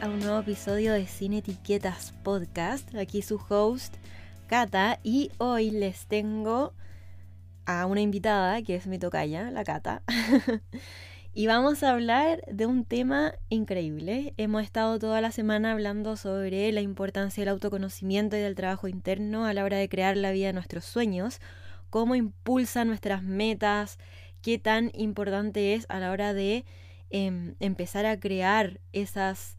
a un nuevo episodio de Cine Etiquetas Podcast. Aquí su host, Cata, y hoy les tengo a una invitada que es mi tocaya, la Cata. y vamos a hablar de un tema increíble. Hemos estado toda la semana hablando sobre la importancia del autoconocimiento y del trabajo interno a la hora de crear la vida de nuestros sueños, cómo impulsa nuestras metas, qué tan importante es a la hora de em, empezar a crear esas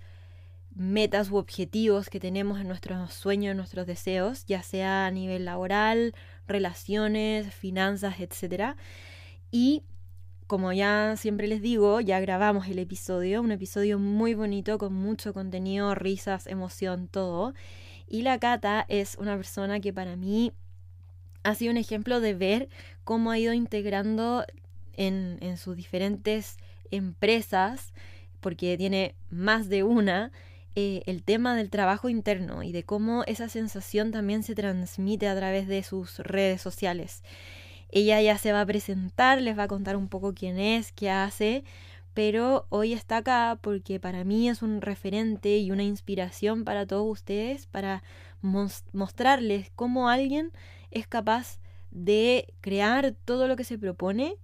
metas u objetivos que tenemos en nuestros sueños, en nuestros deseos, ya sea a nivel laboral, relaciones, finanzas, etc. Y como ya siempre les digo, ya grabamos el episodio, un episodio muy bonito con mucho contenido, risas, emoción, todo. Y la Cata es una persona que para mí ha sido un ejemplo de ver cómo ha ido integrando en, en sus diferentes empresas, porque tiene más de una, eh, el tema del trabajo interno y de cómo esa sensación también se transmite a través de sus redes sociales. Ella ya se va a presentar, les va a contar un poco quién es, qué hace, pero hoy está acá porque para mí es un referente y una inspiración para todos ustedes, para mostrarles cómo alguien es capaz de crear todo lo que se propone,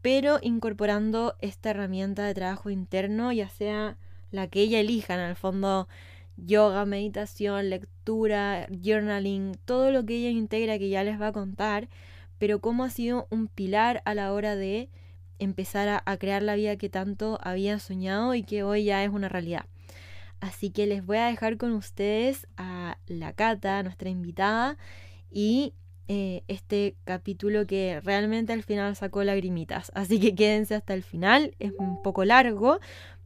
pero incorporando esta herramienta de trabajo interno, ya sea la que ella elija, en el fondo yoga, meditación, lectura, journaling, todo lo que ella integra que ya les va a contar, pero cómo ha sido un pilar a la hora de empezar a, crear la vida que tanto había soñado y que hoy ya es una realidad. Así que les voy a dejar con ustedes a la Cata, nuestra invitada, y eh, este capítulo que realmente al final sacó lagrimitas. Así que quédense hasta el final, es un poco largo,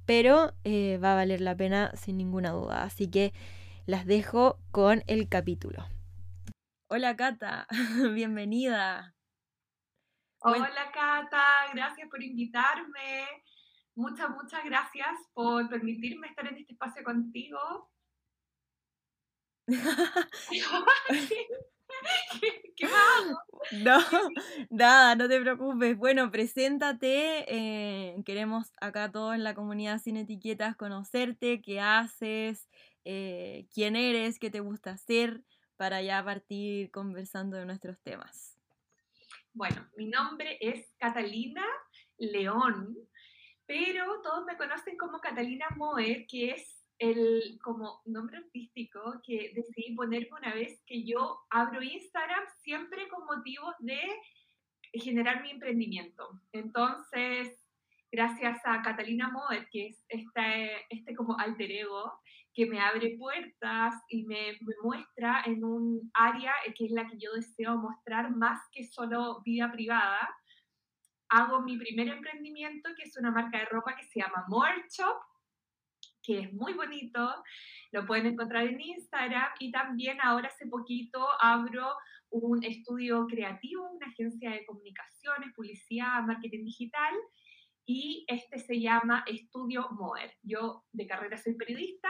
pero eh, va a valer la pena sin ninguna duda. Así que las dejo con el capítulo. Hola Cata, bienvenida. Hola Cata, gracias por invitarme. Muchas, muchas gracias por permitirme estar en este espacio contigo. ¿Qué, No, nada, no te preocupes. Bueno, preséntate. Eh, queremos acá todos en la comunidad sin etiquetas conocerte, qué haces, eh, quién eres, qué te gusta hacer, para ya partir conversando de nuestros temas. Bueno, mi nombre es Catalina León, pero todos me conocen como Catalina Moer, que es el como nombre artístico que decidí ponerme una vez que yo abro Instagram siempre con motivos de generar mi emprendimiento. Entonces, gracias a Catalina Moed, que es este, este como alter ego, que me abre puertas y me, me, muestra en un área que es la que yo deseo mostrar más que solo vida privada. Hago mi primer emprendimiento, que es una marca de ropa que se llama More Shop, que es muy bonito, lo pueden encontrar en Instagram y también ahora hace poquito abro un estudio creativo, una agencia de comunicaciones, publicidad, marketing digital y este se llama Estudio Moer. Yo de carrera soy periodista,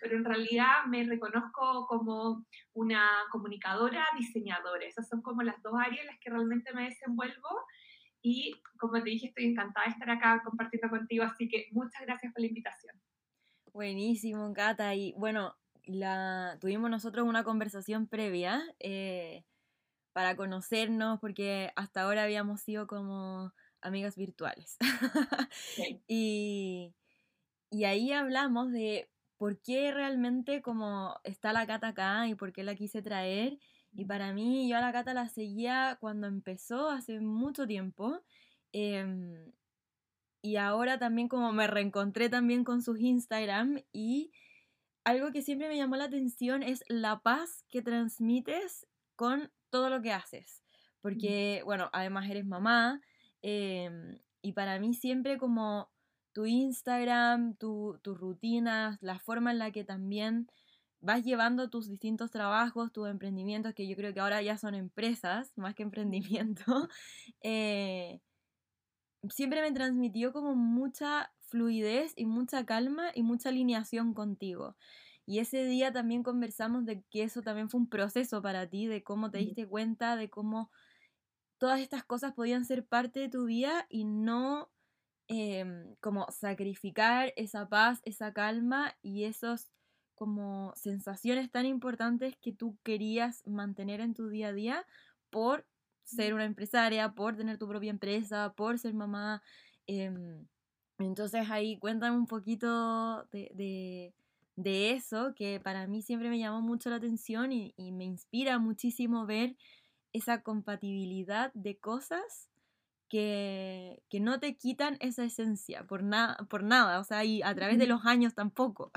pero en realidad me reconozco como una comunicadora, diseñadora. Esas son como las dos áreas en las que realmente me desenvuelvo y como te dije, estoy encantada de estar acá compartiendo contigo, así que muchas gracias por la invitación. Buenísimo, Cata. Y bueno, la, tuvimos nosotros una conversación previa eh, para conocernos, porque hasta ahora habíamos sido como amigas virtuales. y, y ahí hablamos de por qué realmente como está la Cata acá y por qué la quise traer. Y para mí, yo a la Cata la seguía cuando empezó hace mucho tiempo. Em, y ahora también como me reencontré también con sus Instagram y algo que siempre me llamó la atención es la paz que transmites con todo lo que haces. Porque, bueno, además eres mamá em, y para mí siempre como tu Instagram, tus rutinas, la forma en la que también vas llevando tus distintos trabajos, tus emprendimientos, que yo creo que ahora ya son empresas más que emprendimiento, eh, siempre me transmitió como mucha fluidez y mucha calma y mucha alineación contigo. Y ese día también conversamos de que eso también fue un proceso para ti, de cómo te diste cuenta, de cómo todas estas cosas podían ser parte de tu vida y no em, como sacrificar esa paz, esa calma y esos como sensaciones tan importantes que tú querías mantener en tu día a día por ser una empresaria, por tener tu propia empresa, por ser mamá. Em, entonces ahí cuéntame un poquito de, eso, que para mí siempre me llamó mucho la atención y, me inspira muchísimo ver esa compatibilidad de cosas que, no te quitan esa esencia por, nada por nada, o sea, y a través de los años tampoco.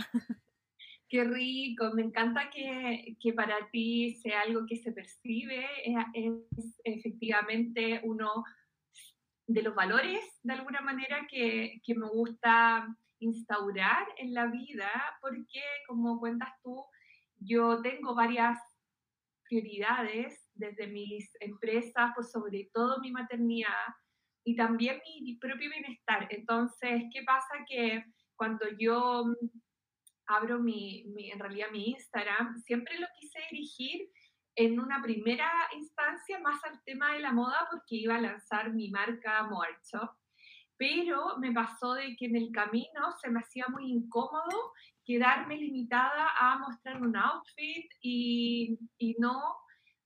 Qué rico, me encanta que, para ti sea algo que se percibe, es, efectivamente uno de los valores, de alguna manera, que, me gusta instaurar en la vida, porque como cuentas tú, yo tengo varias prioridades desde mis empresas, pues sobre todo mi maternidad y también mi propio bienestar. Entonces, ¿qué pasa? Que cuando yo abro mi, en realidad mi Instagram, siempre lo quise dirigir en una primera instancia más al tema de la moda porque iba a lanzar mi marca Moarcho, pero me pasó de que en el camino se me hacía muy incómodo quedarme limitada a mostrar un outfit y, y no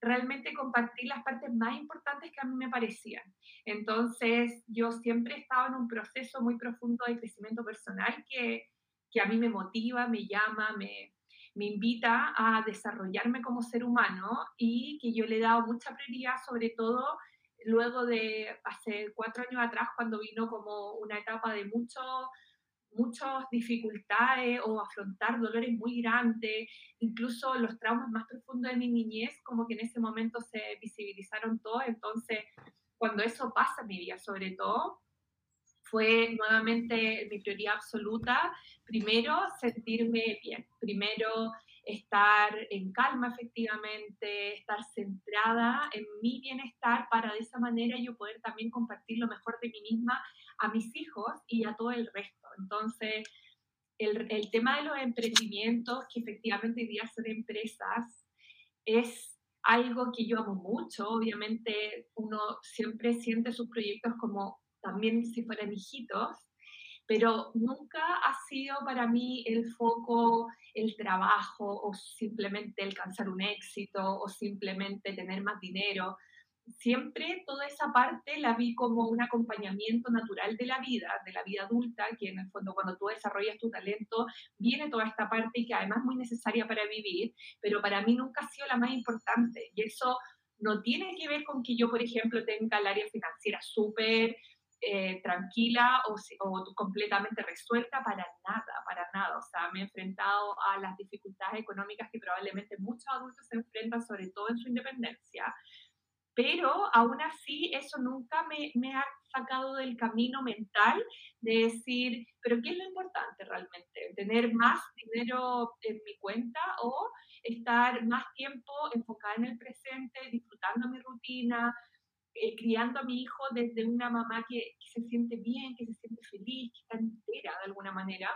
realmente compartir las partes más importantes que a mí me parecían. Entonces, yo siempre he estado en un proceso muy profundo de crecimiento personal que que a mí me motiva, me llama, me, me invita a desarrollarme como ser humano y que yo le he dado mucha prioridad, sobre todo luego de hace cuatro años atrás, cuando vino como una etapa de mucho, muchas dificultades o afrontar dolores muy grandes, incluso los traumas más profundos de mi niñez, como que en ese momento se visibilizaron todos. Entonces, cuando eso pasa en mi vida, sobre todo, fue nuevamente mi prioridad absoluta. Primero, sentirme bien. Primero, estar en calma efectivamente, estar centrada en mi bienestar para de esa manera yo poder también compartir lo mejor de mí misma a mis hijos y a todo el resto. Entonces, el, el tema de los emprendimientos, que efectivamente hoy día son empresas, es algo que yo amo mucho. Obviamente uno siempre siente sus proyectos como también si fueran hijitos, pero nunca ha sido para mí el foco el trabajo o simplemente alcanzar un éxito o simplemente tener más dinero. Siempre toda esa parte la vi como un acompañamiento natural de la vida, de la vida adulta, que en el fondo cuando tú desarrollas tu talento viene toda esta parte y que además es muy necesaria para vivir, pero para mí nunca ha sido la más importante. Y eso no tiene que ver con que yo, por ejemplo, tenga el área financiera súper eh, tranquila o, completamente resuelta para nada, para nada. O sea, me he enfrentado a las dificultades económicas que probablemente muchos adultos se enfrentan, sobre todo en su independencia. Pero aún así, eso nunca me, me ha sacado del camino mental de decir, pero ¿qué es lo importante realmente? ¿Tener más dinero en mi cuenta o estar más tiempo enfocada en el presente, disfrutando mi rutina, eh, criando a mi hijo desde una mamá que, se siente bien, que se siente feliz, que está entera de alguna manera,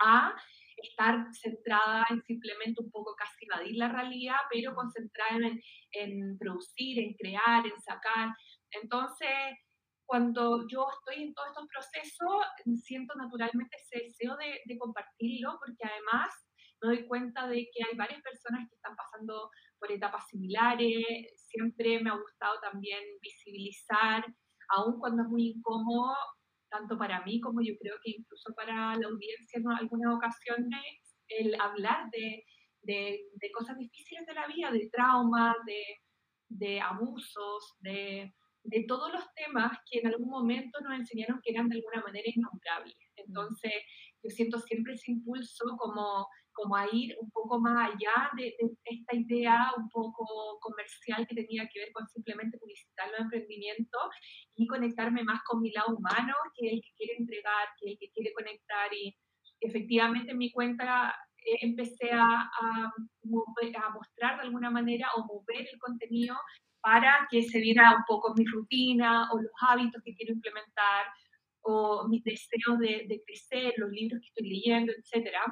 a estar centrada en simplemente un poco casi evadir la realidad, pero concentrada en, en producir, en crear, en sacar. Entonces, cuando yo estoy en todos estos procesos, siento naturalmente ese deseo de, de compartirlo, porque además me doy cuenta de que hay varias personas que están pasando por etapas similares. Siempre me ha gustado también visibilizar, aun cuando es muy incómodo, tanto para mí como yo creo que incluso para la audiencia en algunas ocasiones, el hablar de, de, de cosas difíciles de la vida, de traumas, de, de abusos, de, de todos los temas que en algún momento nos enseñaron que eran de alguna manera innombrables. Entonces, yo siento siempre ese impulso como como a ir un poco más allá de, esta idea un poco comercial que tenía que ver con simplemente publicitar los emprendimientos y conectarme más con mi lado humano, que el que quiere entregar, que el que quiere conectar. Y efectivamente en mi cuenta eh, empecé a, a, a mostrar de alguna manera o mover el contenido para que se viera un poco mi rutina o los hábitos que quiero implementar o mis deseos de, de crecer, los libros que estoy leyendo, etcétera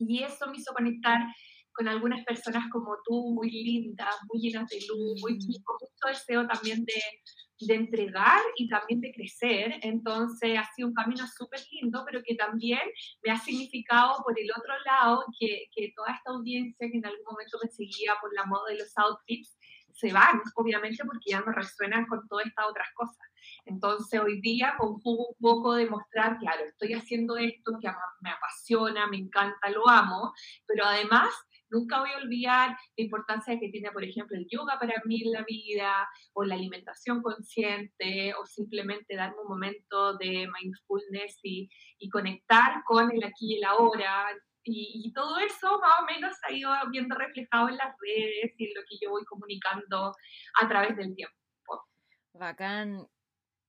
y eso me hizo conectar con algunas personas como tú, muy lindas, muy llenas de luz, muy, mm. con mucho deseo también de, de entregar y también de crecer. Entonces ha sido un camino súper lindo, pero que también me ha significado por el otro lado que, que, toda esta audiencia que en algún momento me seguía por la moda de los outfits se van, obviamente, porque ya no resuenan con todas estas otras cosas. Entonces hoy día conjugo un poco de mostrar, claro, estoy haciendo esto que me apasiona, me encanta, lo amo, pero además Nunca voy a olvidar la importancia que tiene, por ejemplo, el yoga para mí en la vida, o la alimentación consciente, o simplemente darme un momento de mindfulness y, conectar con el aquí y el ahora. Y, todo eso más o menos ha ido viendo reflejado en las redes y en lo que yo voy comunicando a través del tiempo. Bacán.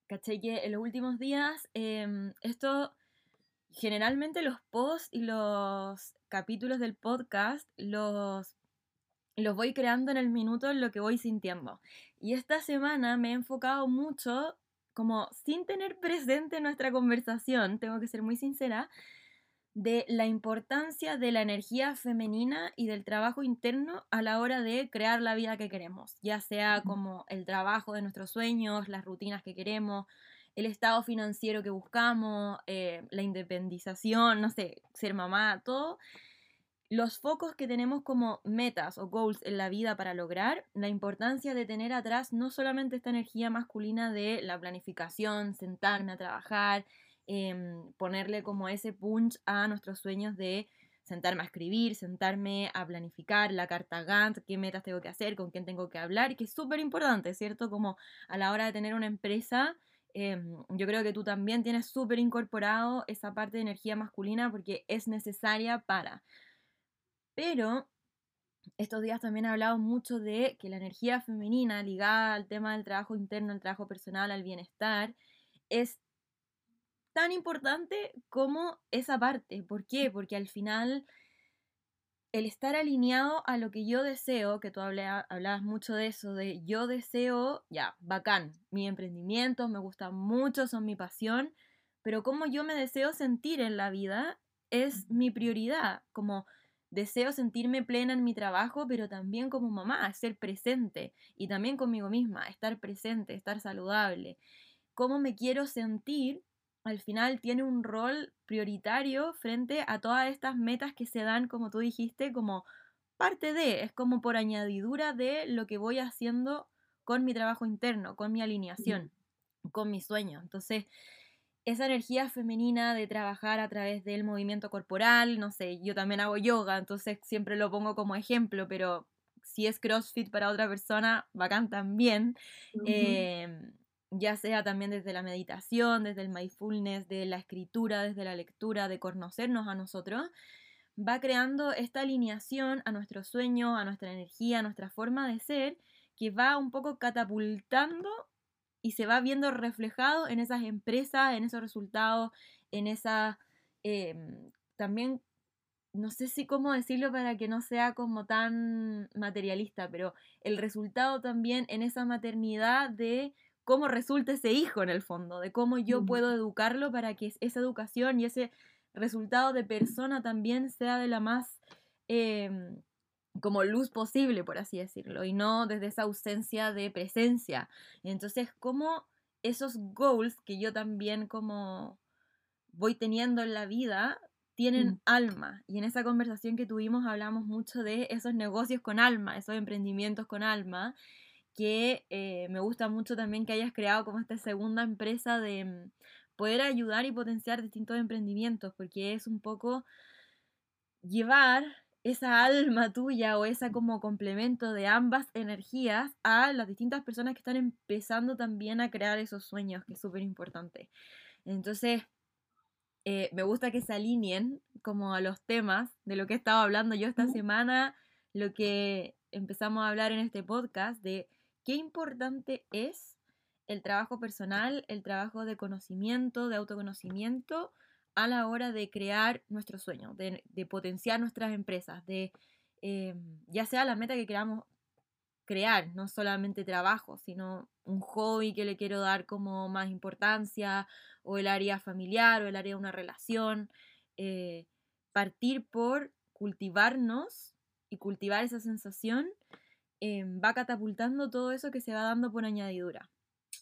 Caché que en los últimos días em, esto generalmente los posts y los capítulos del podcast los, los voy creando en el minuto en lo que voy sintiendo. Y esta semana me he enfocado mucho, como sin tener presente nuestra conversación, tengo que ser muy sincera, de la importancia de la energía femenina y del trabajo interno a la hora de crear la vida que queremos, ya sea como el trabajo de nuestros sueños, las rutinas que queremos, el estado financiero que buscamos, eh, la independización, no sé, ser mamá, todo. Los focos que tenemos como metas o goals en la vida para lograr, la importancia de tener atrás no solamente esta energía masculina de la planificación, sentarme a trabajar, em, ponerle como ese punch a nuestros sueños de sentarme a escribir, sentarme a planificar la carta Gantt, qué metas tengo que hacer, con quién tengo que hablar, que es súper importante, ¿cierto? Como a la hora de tener una empresa, Em, yo creo que tú también tienes súper incorporado esa parte de energía masculina porque es necesaria para. Pero estos días también he hablado mucho de que la energía femenina ligada al tema del trabajo interno, al trabajo personal, al bienestar, es tan importante como esa parte. ¿Por qué? Porque al final el estar alineado a lo que yo deseo, que tú hablabas mucho de eso, de yo deseo, ya, bacán, mi emprendimiento, me gusta mucho, son mi pasión, pero como yo me deseo sentir en la vida es mi prioridad, como deseo sentirme plena en mi trabajo, pero también como mamá, ser presente y también conmigo misma, estar presente, estar saludable. ¿Cómo me quiero sentir al final tiene un rol prioritario frente a todas estas metas que se dan, como tú dijiste, como parte de, es como por añadidura de lo que voy haciendo con mi trabajo interno, con mi alineación, con mi sueño. Entonces, esa energía femenina de trabajar a través del movimiento corporal, no sé, yo también hago yoga, entonces siempre lo pongo como ejemplo, pero si es CrossFit para otra persona, bacán también ya sea también desde la meditación, desde el mindfulness, de la escritura, desde la lectura, de conocernos a nosotros, va creando esta alineación a nuestro sueño, a nuestra energía, a nuestra forma de ser, que va un poco catapultando y se va viendo reflejado en esas empresas, en esos resultados, en esa... Em, también, no sé si cómo decirlo para que no sea como tan materialista, pero el resultado también en esa maternidad de cómo resulta ese hijo en el fondo, de cómo yo puedo educarlo para que esa educación y ese resultado de persona también sea de la más em, como luz posible, por así decirlo, y no desde esa ausencia de presencia. Entonces, cómo esos goals que yo también como voy teniendo en la vida tienen mm. alma. Y en esa conversación que tuvimos hablamos mucho de esos negocios con alma, esos emprendimientos con alma que eh, me gusta mucho también que hayas creado como esta segunda empresa de mm, poder ayudar y potenciar distintos emprendimientos, porque es un poco llevar esa alma tuya o esa como complemento de ambas energías a las distintas personas que están empezando también a crear esos sueños, que es súper importante. Entonces, eh, me gusta que se alineen como a los temas de lo que he estado hablando yo esta semana, lo que empezamos a hablar en este podcast de qué importante es el trabajo personal, el trabajo de conocimiento, de autoconocimiento a la hora de crear nuestros sueños, de, potenciar nuestras empresas, de eh, ya sea la meta que queramos crear, no solamente trabajo, sino un hobby que le quiero dar como más importancia, o el área familiar, o el área de una relación. Eh, partir por cultivarnos y cultivar esa sensación Em, va catapultando todo eso que se va dando por añadidura.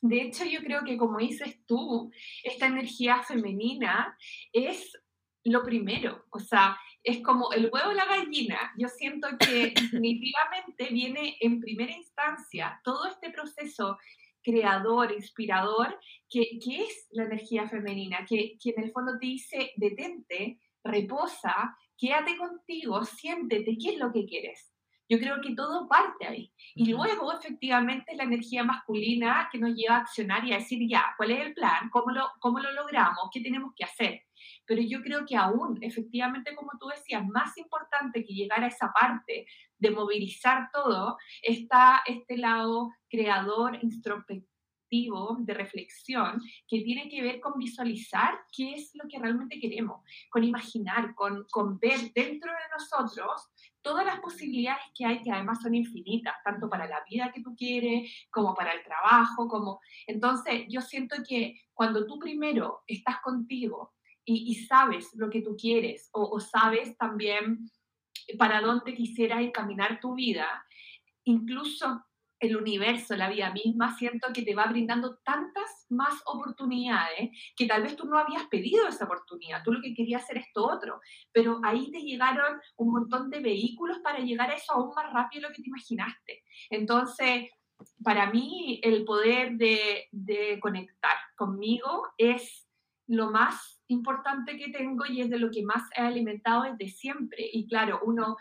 De hecho, yo creo que como dices tú, esta energía femenina es lo primero, o sea, es como el huevo y la gallina. Yo siento que definitivamente viene en primera instancia todo este proceso creador, inspirador, que, es la energía femenina, que, que en el fondo te dice, detente, reposa, quédate contigo, siéntete, ¿qué es lo que quieres? Yo creo que todo parte ahí. Y luego, efectivamente, la energía masculina que nos lleva a accionar y a decir, ya, ¿cuál es el plan? ¿Cómo lo, cómo lo logramos? ¿Qué tenemos que hacer? Pero yo creo que aún, efectivamente, como tú decías, más importante que llegar a esa parte de movilizar todo, está este lado creador, introspectivo de reflexión que tiene que ver con visualizar qué es lo que realmente queremos, con imaginar, con, con ver dentro de nosotros todas las posibilidades que hay, que además son infinitas, tanto para la vida que tú quieres, como para el trabajo, como... Entonces, yo siento que cuando tú primero estás contigo y, sabes lo que tú quieres, o, o sabes también para dónde quisieras encaminar tu vida, incluso el universo, la vida misma, siento que te va brindando tantas más oportunidades que tal vez tú no habías pedido esa oportunidad, tú lo que querías hacer esto otro, pero ahí te llegaron un montón de vehículos para llegar a eso aún más rápido de lo que te imaginaste. Entonces, para mí, el poder de, de conectar conmigo es lo más importante que tengo y es de lo que más he alimentado desde siempre. Y claro, uno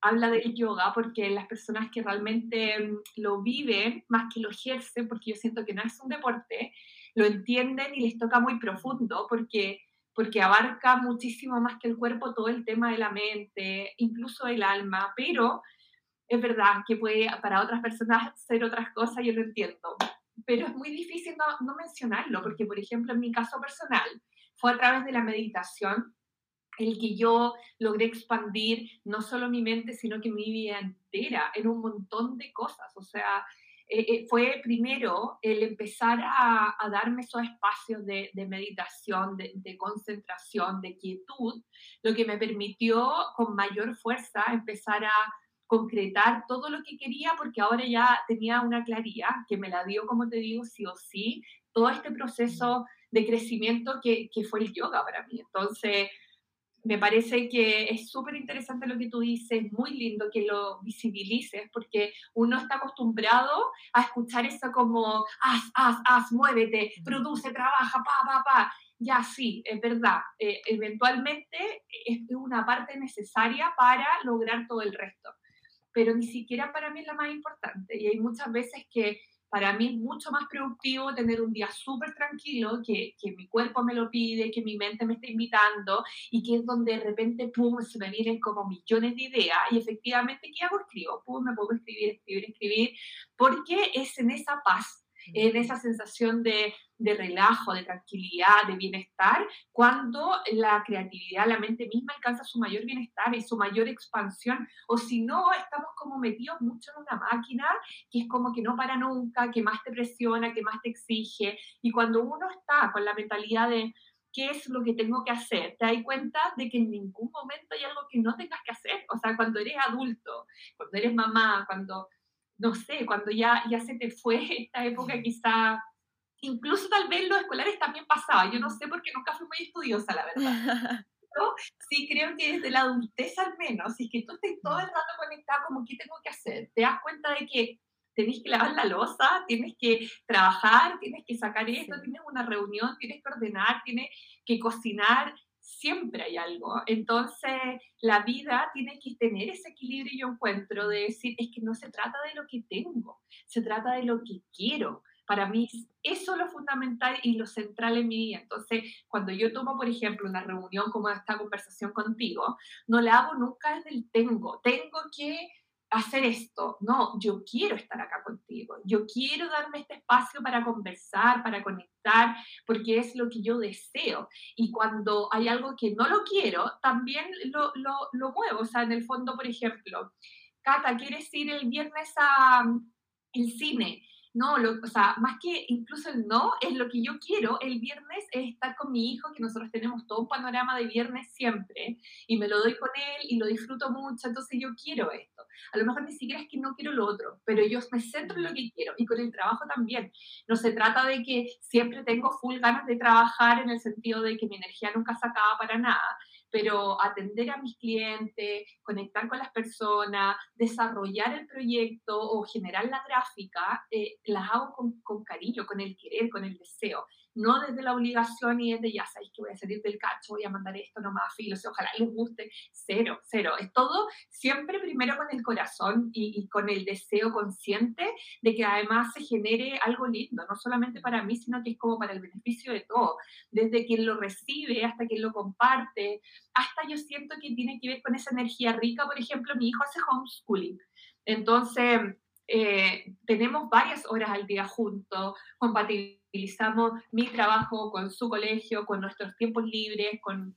habla del yoga porque las personas que realmente mm, lo viven, más que lo ejercen, porque yo siento que no es un deporte, lo entienden y les toca muy profundo porque, porque abarca muchísimo más que el cuerpo todo el tema de la mente, incluso el alma, pero es verdad que puede para otras personas ser otras cosas, yo lo entiendo, pero es muy difícil no, no mencionarlo porque, por ejemplo, en mi caso personal, fue a través de la meditación el que yo logré expandir no solo mi mente, sino que mi vida entera en un montón de cosas. O sea, eh, eh, fue primero el empezar a, darme esos espacios de, meditación, de, de, concentración, de quietud, lo que me permitió con mayor fuerza empezar a concretar todo lo que quería, porque ahora ya tenía una claridad que me la dio, como te digo, sí o sí, todo este proceso de crecimiento que, que fue el yoga para mí. Entonces, me parece que es súper interesante lo que tú dices, muy lindo que lo visibilices, porque uno está acostumbrado a escuchar eso como, haz, haz, haz, muévete, produce, trabaja, pa, pa, pa. Ya sí, es verdad, eh, eventualmente es una parte necesaria para lograr todo el resto, pero ni siquiera para mí es la más importante. Y hay muchas veces que para mí es mucho más productivo tener un día súper tranquilo, que, que, mi cuerpo me lo pide, que mi mente me está invitando y que es donde de repente, pum, se me vienen como millones de ideas y efectivamente, ¿qué hago? Escribo, me puedo escribir, escribir, escribir, porque es en esa paz en esa sensación de, de, relajo, de tranquilidad, de bienestar, cuando la creatividad, la mente misma alcanza su mayor bienestar y su mayor expansión, o si no, estamos como metidos mucho en una máquina que es como que no para nunca, que más te presiona, que más te exige, y cuando uno está con la mentalidad de qué es lo que tengo que hacer, te das cuenta de que en ningún momento hay algo que no tengas que hacer, o sea, cuando eres adulto, cuando eres mamá, cuando no sé, cuando ya, ya se te fue esta época quizá, incluso tal vez los escolares también pasaba, yo no sé porque nunca fui muy estudiosa, la verdad. Pero sí creo que desde la adultez al menos, si es que tú estás todo el rato conectado como qué tengo que hacer, te das cuenta de que tenés que lavar la losa, tienes que trabajar, tienes que sacar esto, tienes una reunión, tienes que ordenar, tienes que cocinar, siempre hay algo. Entonces, la vida tiene que tener ese equilibrio, yo encuentro, de decir, es que no se trata de lo que tengo, se trata de lo que quiero. Para mí, eso es lo fundamental y lo central en mi vida. Entonces, cuando yo tomo, por ejemplo, una reunión como esta conversación contigo, no la hago nunca desde el tengo. Tengo que hacer esto. No, yo quiero estar acá contigo. Yo quiero darme este espacio para conversar, para conectar, porque es lo que yo deseo. Y cuando hay algo que no lo quiero, también lo, lo, lo muevo. O sea, en el fondo, por ejemplo, Cata, ¿quieres ir el viernes a el cine? No, o sea, más que incluso el no, es lo que yo quiero el viernes es estar con mi hijo, que nosotros tenemos todo un panorama de viernes siempre, y me lo doy con él y lo disfruto mucho, entonces yo quiero esto. A lo mejor ni siquiera es que no quiero lo otro, pero yo me centro en lo que quiero y con el trabajo también. No se trata de que siempre tengo full ganas de trabajar en el sentido de que mi energía nunca se acaba para nada, pero atender a mis clientes, conectar con las personas, desarrollar el proyecto o generar la gráfica, eh, las hago con, con, cariño, con el querer, con el deseo no desde la obligación y desde ya sabéis que voy a salir del cacho, voy a mandar esto nomás, filos, ojalá les guste, cero, cero. Es todo siempre primero con el corazón y, con el deseo consciente de que además se genere algo lindo, no solamente para mí, sino que es como para el beneficio de todo, desde quien lo recibe hasta quien lo comparte, hasta yo siento que tiene que ver con esa energía rica, por ejemplo, mi hijo hace homeschooling. Entonces, eh, tenemos varias horas al día juntos, compatibilizamos mi trabajo con su colegio, con nuestros tiempos libres, con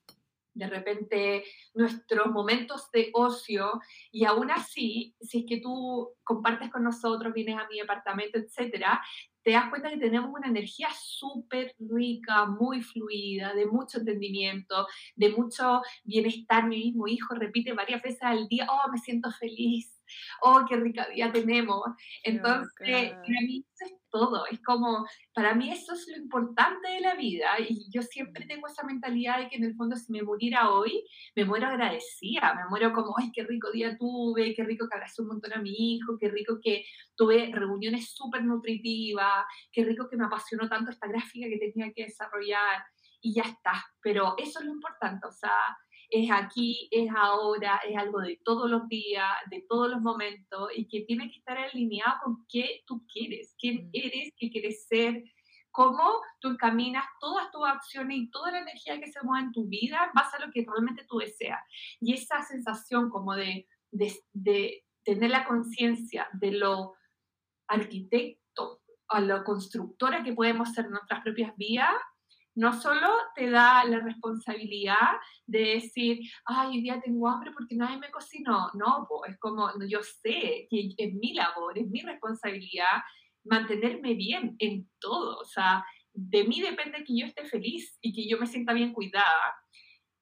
de repente nuestros momentos de ocio y aún así, si es que tú compartes con nosotros, vienes a mi departamento, etcétera, te das cuenta que tenemos una energía súper rica, muy fluida, de mucho entendimiento, de mucho bienestar. Mi mismo hijo repite varias veces al día, oh, me siento feliz, oh, qué rica vida tenemos. Entonces, para mí eso es todo, es como, para mí eso es lo importante de la vida y yo siempre tengo esa mentalidad de que en el fondo si me muriera hoy, me muero agradecida, me muero como, ay, qué rico día tuve, qué rico que abracé un montón a mi hijo, qué rico que tuve reuniones súper nutritivas, qué rico que me apasionó tanto esta gráfica que tenía que desarrollar y ya está, pero eso es lo importante, o sea, es aquí, es ahora, es algo de todos los días, de todos los momentos y que tiene que estar alineado con qué tú quieres, quién mm. eres, qué quieres ser, cómo tú encaminas todas tus acciones y toda la energía que se mueve en tu vida en base a lo que realmente tú deseas. Y esa sensación como de, de, de tener la conciencia de lo arquitecto, a lo constructora que podemos ser nuestras propias vidas, no solo te da la responsabilidad de decir, ay, hoy día tengo hambre porque nadie me cocinó. No, pues es como, yo sé que es mi labor, es mi responsabilidad mantenerme bien en todo. O sea, de mí depende que yo esté feliz y que yo me sienta bien cuidada.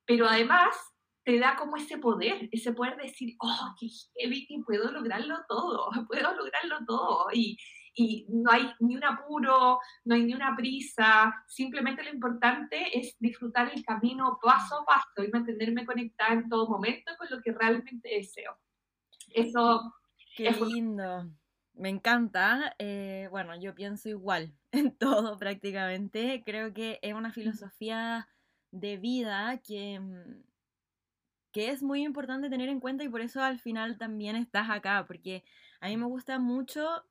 Pero además te da como ese poder, ese poder de decir, oh, qué heavy que puedo lograrlo todo, puedo lograrlo todo. Y, y no hay ni un apuro, no hay ni una prisa, simplemente lo importante es disfrutar el camino paso a paso y mantenerme conectada en todo momento con lo que realmente deseo. Eso Qué lindo. Me encanta. Eh, bueno, yo pienso igual en todo prácticamente. Creo que es una filosofía de vida que, mm, que es muy importante tener en cuenta y por eso al final también estás acá, porque a mí me gusta mucho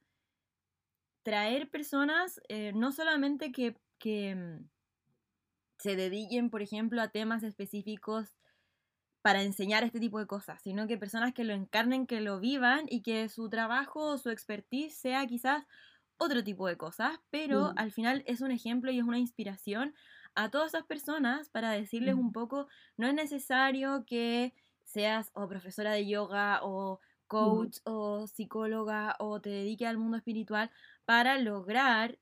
traer personas, eh, no solamente que, mm, se dediquen, por ejemplo, a temas específicos para enseñar este tipo de cosas, sino que personas que lo encarnen, que lo vivan y que su trabajo o su expertise sea quizás otro tipo de cosas, pero al final es un ejemplo y es una inspiración a todas esas personas para decirles un poco, no es necesario que seas o profesora de yoga o coach o psicóloga o te dediques al mundo espiritual para lograr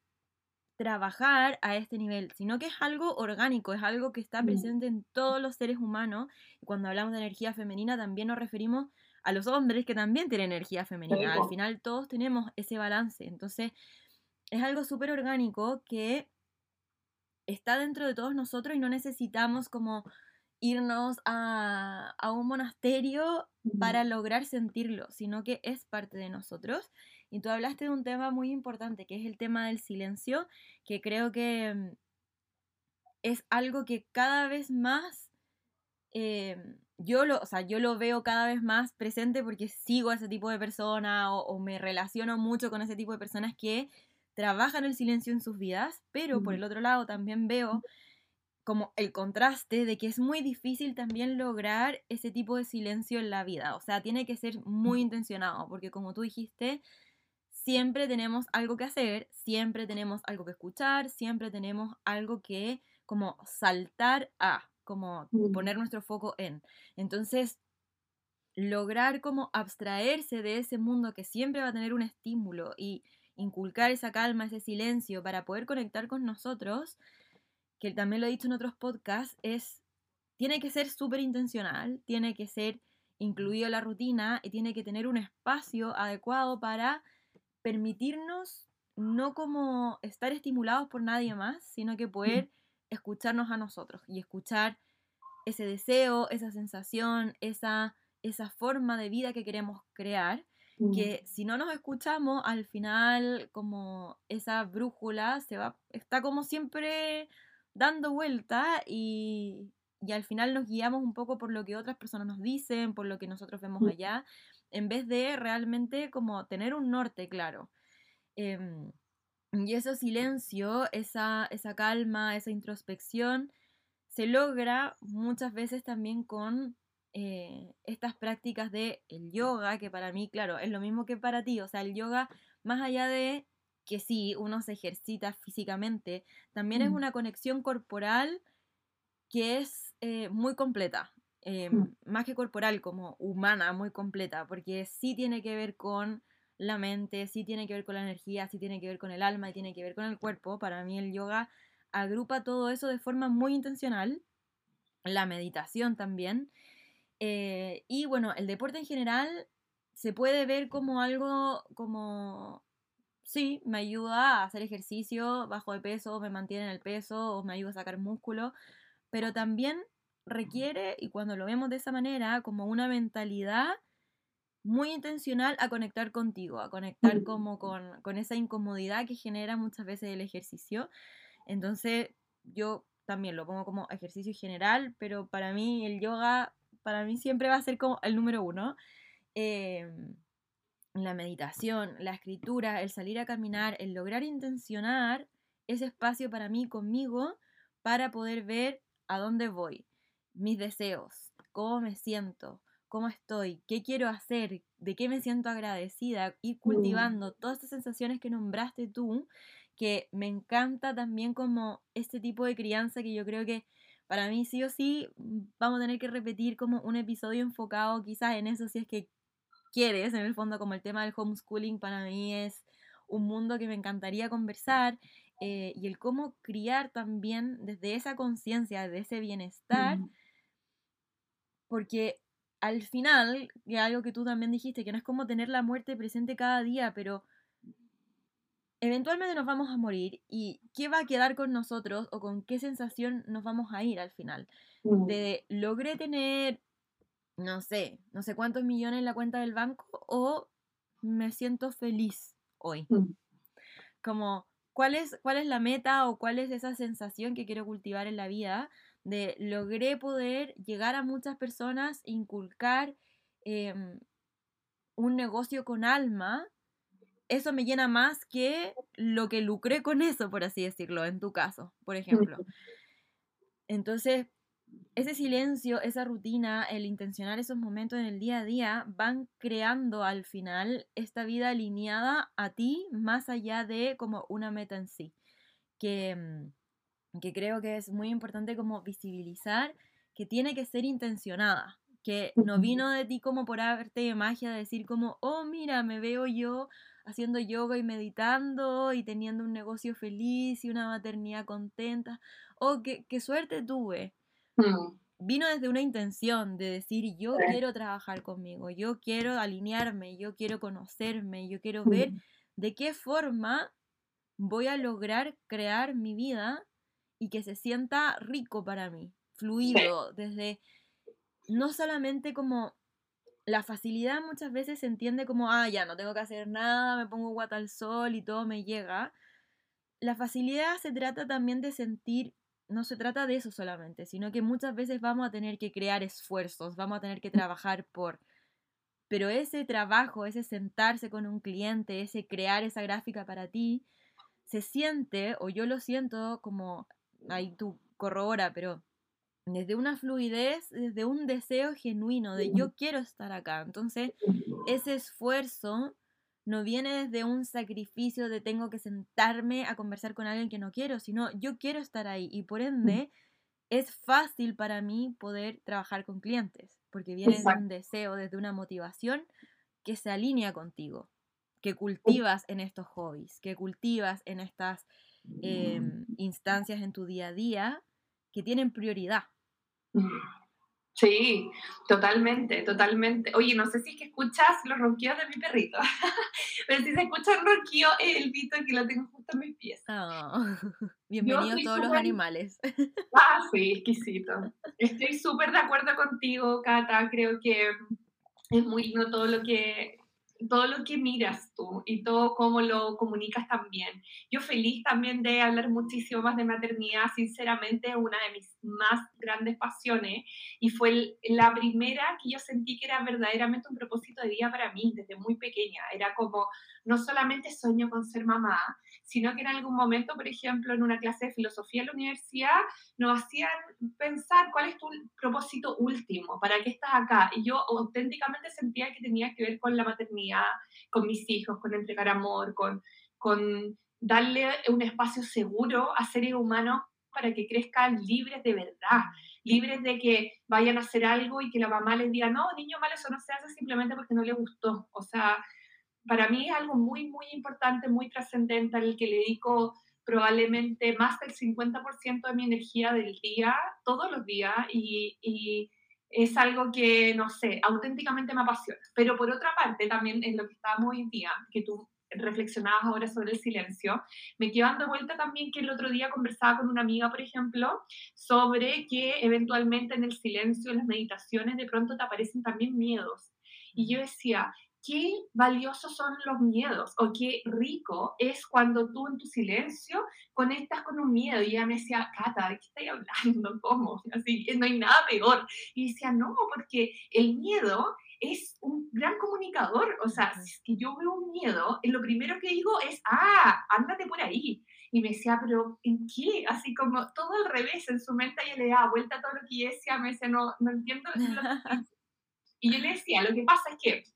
trabajar a este nivel, sino que es algo orgánico, es algo que está presente en todos los seres humanos. Y cuando hablamos de energía femenina también nos referimos a los hombres que también tienen energía femenina. Al final todos tenemos ese balance. Entonces es algo súper orgánico que está dentro de todos nosotros y no necesitamos como irnos a, a un monasterio para lograr sentirlo, sino que es parte de nosotros. Y tú hablaste de un tema muy importante, que es el tema del silencio, que creo que mm, es algo que cada vez más em, yo lo, o sea, yo lo veo cada vez más presente porque sigo a ese tipo de personas o, me relaciono mucho con ese tipo de personas que trabajan el silencio en sus vidas, pero por el otro lado también veo como el contraste de que es muy difícil también lograr ese tipo de silencio en la vida. O sea, tiene que ser muy intencionado, porque como tú dijiste, siempre tenemos algo que hacer, siempre tenemos algo que escuchar, siempre tenemos algo que como saltar a, como mm. poner nuestro foco en. Entonces, lograr como abstraerse de ese mundo que siempre va a tener un estímulo y inculcar esa calma, ese silencio para poder conectar con nosotros, que también lo he dicho en otros podcasts, es, tiene que ser súper intencional, tiene que ser incluido la rutina y tiene que tener un espacio adecuado para permitirnos no como estar estimulados por nadie más, sino que poder escucharnos a nosotros y escuchar ese deseo, esa sensación, esa, esa forma de vida que queremos crear, que si no nos escuchamos, al final como esa brújula se va, está como siempre dando vuelta y, y al final nos guiamos un poco por lo que otras personas nos dicen, por lo que nosotros vemos allá, en vez de realmente como tener un norte claro. Em, y ese silencio, esa, esa calma, esa introspección, se logra muchas veces también con eh, estas prácticas de el yoga, que para mí, claro, es lo mismo que para ti. O sea, el yoga, más allá de que sí, uno se ejercita físicamente, también es mm. una conexión corporal que es eh, muy completa. Eh. Más que corporal, como humana, muy completa, porque sí tiene que ver con la mente, sí tiene que ver con la energía, sí tiene que ver con el alma y tiene que ver con el cuerpo. Para mí el yoga agrupa todo eso de forma muy intencional, la meditación también. Eh, y bueno, el deporte en general se puede ver como algo como, sí, me ayuda a hacer ejercicio, bajo de peso, me mantiene en el peso o me ayuda a sacar músculo, pero también requiere, y cuando lo vemos de esa manera, como una mentalidad muy intencional a conectar contigo, a conectar como con, con, esa incomodidad que genera muchas veces el ejercicio. Entonces yo también lo pongo como ejercicio general, pero para mí el yoga, para mí siempre va a ser como el número uno. Em, la meditación, la escritura, el salir a caminar, el lograr intencionar ese espacio para mí conmigo para poder ver a dónde voy, mis deseos, cómo me siento, cómo estoy, qué quiero hacer, de qué me siento agradecida, ir mm. cultivando todas estas sensaciones que nombraste tú, que me encanta también como este tipo de crianza que yo creo que para mí sí o sí vamos a tener que repetir como un episodio enfocado quizás en eso si es que quieres, en el fondo como el tema del homeschooling para mí es un mundo que me encantaría conversar eh, y el cómo criar también desde esa conciencia, de ese bienestar, mm. Porque al final, y algo que tú también dijiste, que no es como tener la muerte presente cada día, pero eventualmente nos vamos a morir y qué va a quedar con nosotros o con qué sensación nos vamos a ir al final. De logré tener, no sé, no sé cuántos millones en la cuenta del banco o me siento feliz hoy. Como, ¿cuál es, ¿cuál es la meta o cuál es esa sensación que quiero cultivar en la vida? De logré poder llegar a muchas personas, inculcar em, un negocio con alma, eso me llena más que lo que lucré con eso, por así decirlo, en tu caso, por ejemplo. Entonces, ese silencio, esa rutina, el intencionar esos momentos en el día a día van creando al final esta vida alineada a ti más allá de como una meta en sí. Que, em, que creo que es muy importante como visibilizar que tiene que ser intencionada, que no vino de ti como por arte de magia, decir como, oh, mira, me veo yo haciendo yoga y meditando y teniendo un negocio feliz y una maternidad contenta, oh, qué, qué suerte tuve. Mm. Vino desde una intención de decir, yo quiero trabajar conmigo, yo quiero alinearme, yo quiero conocerme, yo quiero ver de qué forma voy a lograr crear mi vida y que se sienta rico para mí, fluido, desde no solamente como la facilidad muchas veces se entiende como, ah, ya no tengo que hacer nada, me pongo guata al sol y todo me llega. La facilidad se trata también de sentir, no se trata de eso solamente, sino que muchas veces vamos a tener que crear esfuerzos, vamos a tener que trabajar por... Pero ese trabajo, ese sentarse con un cliente, ese crear esa gráfica para ti, se siente, o yo lo siento como ahí tú corrobora, pero desde una fluidez, desde un deseo genuino de yo quiero estar acá. Entonces, ese esfuerzo no viene desde un sacrificio de tengo que sentarme a conversar con alguien que no quiero, sino yo quiero estar ahí y por ende es fácil para mí poder trabajar con clientes, porque viene desde un deseo, desde una motivación que se alinea contigo, que cultivas en estos hobbies, que cultivas en estas Em, instancias en tu día a día que tienen prioridad. Sí, totalmente, totalmente. Oye, no sé si es que escuchas los ronquidos de mi perrito, pero si se escucha un ronquido es el pito que lo tengo justo en mis pies. Oh, bienvenidos todos los animales. Ah, sí, exquisito. Estoy súper de acuerdo contigo, Cata. Creo que es muy lindo todo lo que todo lo que miras tú y todo cómo lo comunicas también. Yo feliz también de hablar muchísimo más de maternidad, sinceramente una de mis más grandes pasiones y fue la primera que yo sentí que era verdaderamente un propósito de vida para mí desde muy pequeña. Era como, no solamente sueño con ser mamá, sino que en algún momento, por ejemplo, en una clase de filosofía en la universidad, nos hacían pensar cuál es tu propósito último, para qué estás acá. Y yo auténticamente sentía que tenía que ver con la maternidad, con mis hijos, con entregar amor, con, con darle un espacio seguro a seres humanos para que crezcan libres de verdad, libres de que vayan a hacer algo y que la mamá les diga, no, niño mal, eso no se hace simplemente porque no le gustó. O sea, para mí es algo muy, muy importante, muy trascendente, al que le dedico probablemente más del 50% de mi energía del día, todos los días, y, es algo que, no sé, auténticamente me apasiona. Pero por otra parte, también es lo que estábamos hoy día, que tú reflexionabas ahora sobre el silencio, me quedo dando vuelta también que el otro día conversaba con una amiga, por ejemplo, sobre que eventualmente en el silencio, en las meditaciones, de pronto te aparecen también miedos. Y yo decía, qué valiosos son los miedos o qué rico es cuando tú en tu silencio conectas con un miedo. Y ella me decía, Cata, ¿de qué estoy hablando? ¿Cómo? Así que no hay nada peor. Y decía, no, porque el miedo es un gran comunicador. O sea, si yo veo un miedo, lo primero que digo es, ah, ándate por ahí. Y me decía, pero ¿en qué? Así como todo al revés, en su mente ella le daba vuelta a todo lo que yo decía, me decía, no, no entiendo lo que Y yo le decía, lo que pasa es que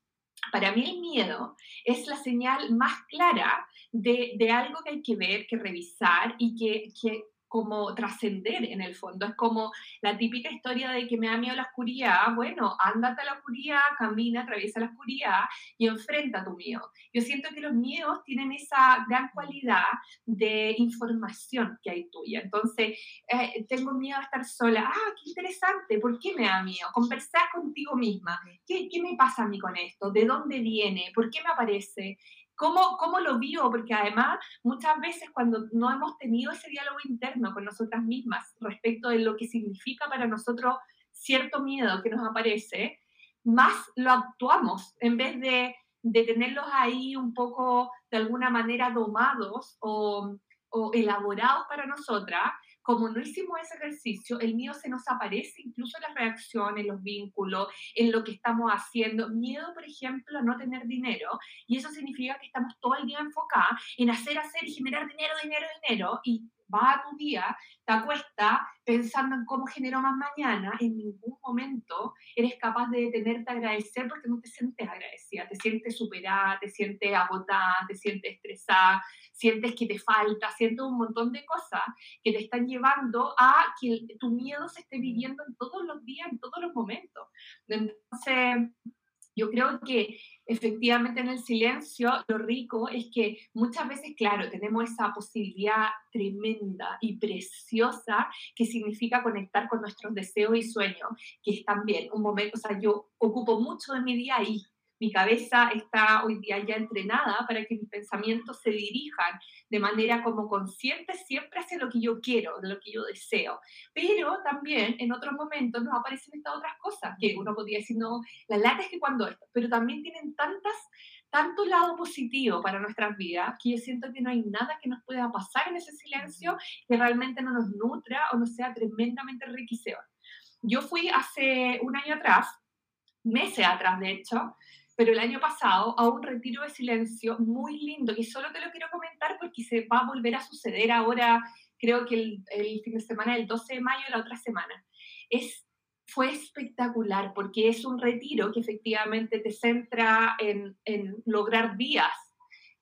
para mí el miedo es la señal más clara de, de, algo que hay que ver, que revisar y que, que como trascender en el fondo. Es como la típica historia de que me da miedo la oscuridad. Bueno, ándate a la oscuridad, camina, atraviesa la oscuridad y enfrenta tu miedo. Yo siento que los miedos tienen esa gran cualidad de información que hay tuya. Entonces, eh, tengo miedo a estar sola. Ah, qué interesante. ¿Por qué me da miedo? Conversar contigo misma. ¿Qué, qué me pasa a mí con esto? ¿De dónde viene? ¿Por qué me aparece? ¿Cómo, ¿Cómo lo vivo? Porque además muchas veces cuando no hemos tenido ese diálogo interno con nosotras mismas respecto de lo que significa para nosotros cierto miedo que nos aparece, más lo actuamos en vez de, de tenerlos ahí un poco de alguna manera domados o, o elaborados para nosotras como no hicimos ese ejercicio, el miedo se nos aparece incluso en las reacciones, los vínculos, en lo que estamos haciendo. Miedo, por ejemplo, a no tener dinero. Y eso significa que estamos todo el día enfocados en hacer, hacer y generar dinero, dinero, dinero. Y va a tu día, te acuestas pensando en cómo genero más mañana, en ningún momento eres capaz de detenerte a agradecer porque no te sientes agradecida, te sientes superada, te sientes agotada, te sientes estresada, sientes que te falta, sientes un montón de cosas que te están llevando a que tu miedo se esté viviendo en todos los días, en todos los momentos. Entonces, yo creo que efectivamente en el silencio lo rico es que muchas veces, claro, tenemos esa posibilidad tremenda y preciosa que significa conectar con nuestros deseos y sueños, que es también un momento, o sea, yo ocupo mucho de mi día ahí, mi cabeza está hoy día ya entrenada para que mis pensamientos se dirijan de manera como consciente siempre hacia lo que yo quiero, lo que yo deseo. Pero también en otros momentos nos aparecen estas otras cosas que uno podría decir, no, la lata es que cuando esto, pero también tienen tantas tanto lado positivo para nuestras vidas que yo siento que no hay nada que nos pueda pasar en ese silencio que realmente no nos nutra o no sea tremendamente enriquecedor. Yo fui hace un año atrás, meses atrás de hecho, pero el año pasado a un retiro de silencio muy lindo, que solo te lo quiero comentar porque se va a volver a suceder ahora, creo que el, el fin de semana del 12 de mayo, la otra semana. Es, fue espectacular porque es un retiro que efectivamente te centra en, en lograr días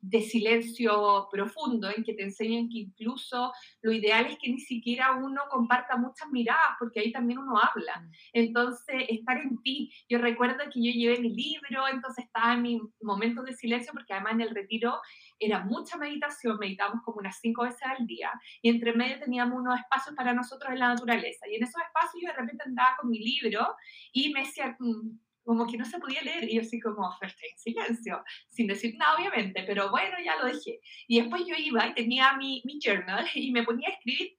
de silencio profundo, en que te enseñan que incluso lo ideal es que ni siquiera uno comparta muchas miradas, porque ahí también uno habla. Mm. Entonces, estar en ti. Yo recuerdo que yo llevé mi libro, entonces estaba en mi momento de silencio, porque además en el retiro era mucha meditación, meditábamos como unas cinco veces al día, y entre medio teníamos unos espacios para nosotros en la naturaleza. Y en esos espacios yo de repente andaba con mi libro y me decía, mm, como que no se podía leer, y yo así como, en silencio, sin decir nada obviamente, pero bueno, ya lo dejé. Y después yo iba y tenía mi, mi journal y me ponía a escribir,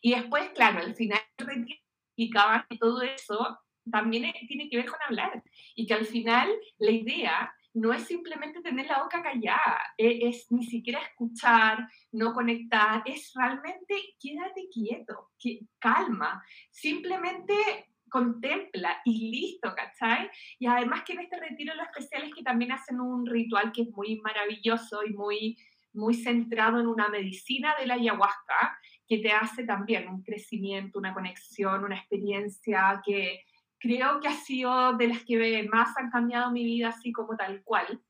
y después, claro, al final explicaban que todo eso también tiene que ver con hablar, y que al final la idea no es simplemente tener la boca callada, e, es, ni siquiera escuchar, no conectar, es realmente quédate quieto, que, calma, simplemente contempla y listo, ¿cachai? Y además que en este retiro lo especial es que también hacen un ritual que es muy maravilloso y muy, muy centrado en una medicina de la ayahuasca, que te hace también un crecimiento, una conexión, una experiencia que creo que ha sido de las que más han cambiado mi vida así como tal cual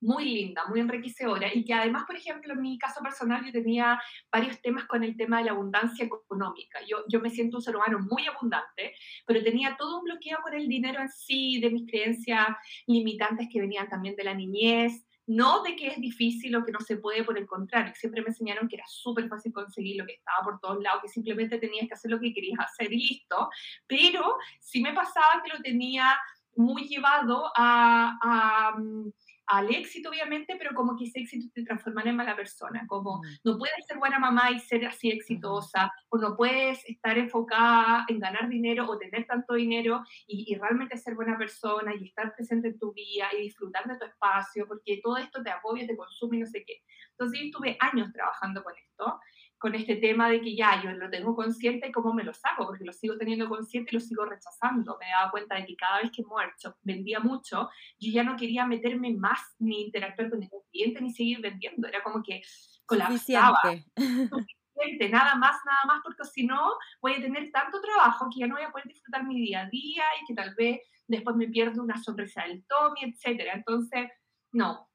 muy linda, muy enriquecedora y que además, por ejemplo, en mi caso personal yo tenía varios temas con el tema de la abundancia económica. Yo, yo me siento un ser humano muy abundante, pero tenía todo un bloqueo con el dinero en sí, de mis creencias limitantes que venían también de la niñez, no de que es difícil o que no se puede, por el contrario, siempre me enseñaron que era súper fácil conseguir lo que estaba por todos lados, que simplemente tenías que hacer lo que querías hacer y listo, pero sí me pasaba que lo tenía muy llevado a, a mm, al éxito, obviamente, pero como que ese éxito te transformara en mala persona, como mm. no puedes ser buena mamá y ser así exitosa, o no puedes estar enfocada en ganar dinero o tener tanto dinero y, y, realmente ser buena persona y estar presente en tu vida y disfrutar de tu espacio, porque todo esto te agobia, te consume y no sé qué. Entonces yo estuve años trabajando con esto con este tema de que ya yo lo tengo consciente y cómo me lo saco, porque lo sigo teniendo consciente y lo sigo rechazando. Me daba cuenta de que cada vez que muerto, vendía mucho, yo ya no quería meterme más ni interactuar con ningún cliente ni seguir vendiendo. Era como que colapsaba. Suficiente. Suficiente, nada más, nada más, porque si no voy a tener tanto trabajo que ya no voy a poder disfrutar mi día a día y que tal vez después me pierdo una sonrisa del Tommy, etcétera. Entonces, no,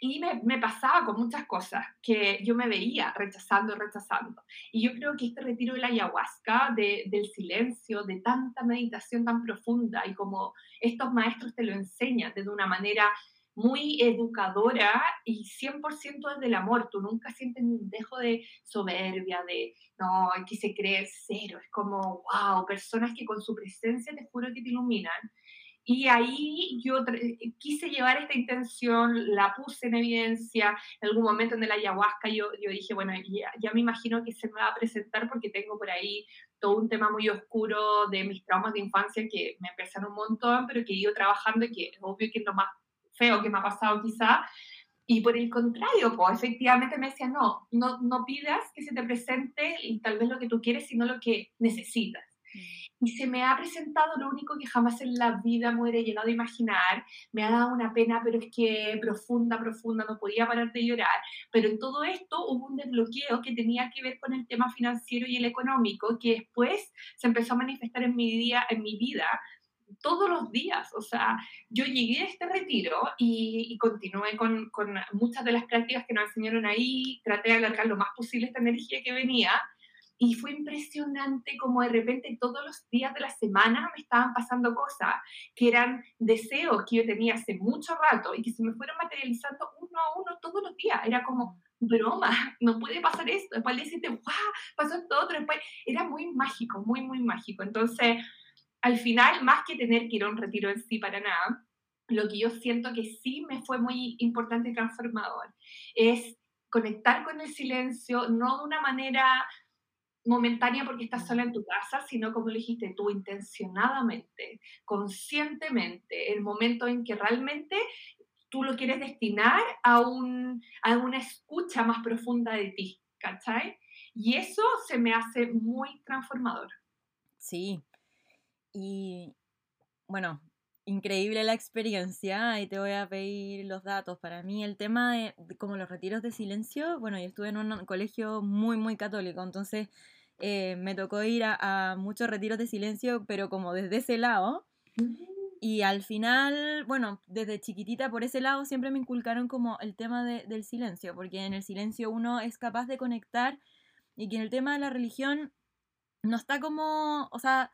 y me, me, pasaba con muchas cosas que yo me veía rechazando, rechazando. Y yo creo que este retiro de la ayahuasca, de, del silencio, de tanta meditación tan profunda y como estos maestros te lo enseñan de una manera muy educadora y 100% desde el amor. Tú nunca sientes un dejo de soberbia, de no, que se cree cero. Es como, wow, personas que con su presencia te juro que te iluminan y ahí yo quise llevar esta intención, la puse en evidencia. En algún momento en el ayahuasca yo, yo dije, bueno, ya, me imagino que se me va a presentar porque tengo por ahí todo un tema muy oscuro de mis traumas de infancia que me empezaron un montón, pero que he ido trabajando y que es obvio que es lo más feo que me ha pasado quizá. Y por el contrario, pues efectivamente me decía, no, no, no pidas que se te presente tal vez lo que tú quieres, sino lo que necesitas. Y se me ha presentado lo único que jamás en la vida me hubiera llegado a imaginar. Me ha dado una pena, pero es que profunda, profunda, no podía parar de llorar. Pero en todo esto hubo un desbloqueo que tenía que ver con el tema financiero y el económico, que después se empezó a manifestar en mi, día, en mi vida todos los días. O sea, yo llegué a este retiro y, y continué con, con, muchas de las prácticas que nos enseñaron ahí, traté de alargar lo más posible esta energía que venía y fue impresionante como de repente todos los días de la semana me estaban pasando cosas que eran deseos que yo tenía hace mucho rato y que se me fueron materializando uno a uno todos los días. Era como, broma, no puede pasar esto. Después le deciste, ¡guau! Pasó esto otro. Después era muy mágico, muy, muy mágico. Entonces, al final, más que tener que ir a un retiro en sí para nada, lo que yo siento que sí me fue muy importante y transformador es conectar con el silencio, no de una manera momentánea porque estás sola en tu casa, sino como dijiste tú, intencionadamente, conscientemente, el momento en que realmente tú lo quieres destinar a, un, a una escucha más profunda de ti, ¿cachai? Y eso se me hace muy transformador. Sí. Y bueno, increíble la experiencia y te voy a pedir los datos. Para mí el tema de, como los retiros de silencio, bueno, yo estuve en un colegio muy, muy católico, entonces eh, me tocó ir a, muchos retiros de silencio, pero como desde ese lado. Y al final, bueno, desde chiquitita por ese lado siempre me inculcaron como el tema del silencio, porque en el silencio uno es capaz de conectar y que en el tema de la religión no está como, o sea,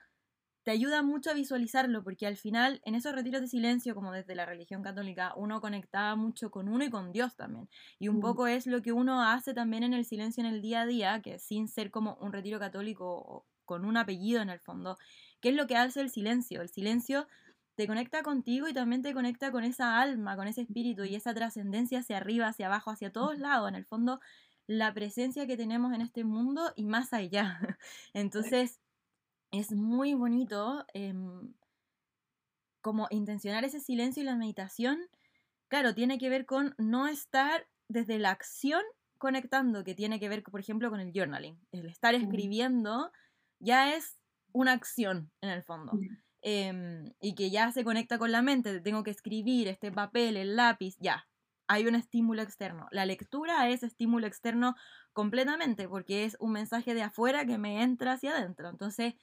te ayuda mucho a visualizarlo, porque al final, en esos retiros de silencio, como desde la religión católica, uno conectaba mucho con uno y con Dios también. Y un Mm. poco es lo que uno hace también en el silencio en el día a día, que sin ser como un retiro católico o con un apellido en el fondo, ¿qué es lo que hace el silencio? El silencio te conecta contigo y también te conecta con esa alma, con ese espíritu y esa trascendencia hacia arriba, hacia abajo, hacia todos lados. En el fondo, la presencia que tenemos en este mundo y más allá. Entonces, es muy bonito em, como intencionar ese silencio y la meditación. Claro, tiene que ver con no estar desde la acción conectando, que tiene que ver, por ejemplo, con el journaling. El estar escribiendo ya es una acción en el fondo. Em, y que ya se conecta con la mente, tengo que escribir este papel, el lápiz, ya, hay un estímulo externo. La lectura es estímulo externo completamente porque es un mensaje de afuera que me entra hacia adentro. Entonces,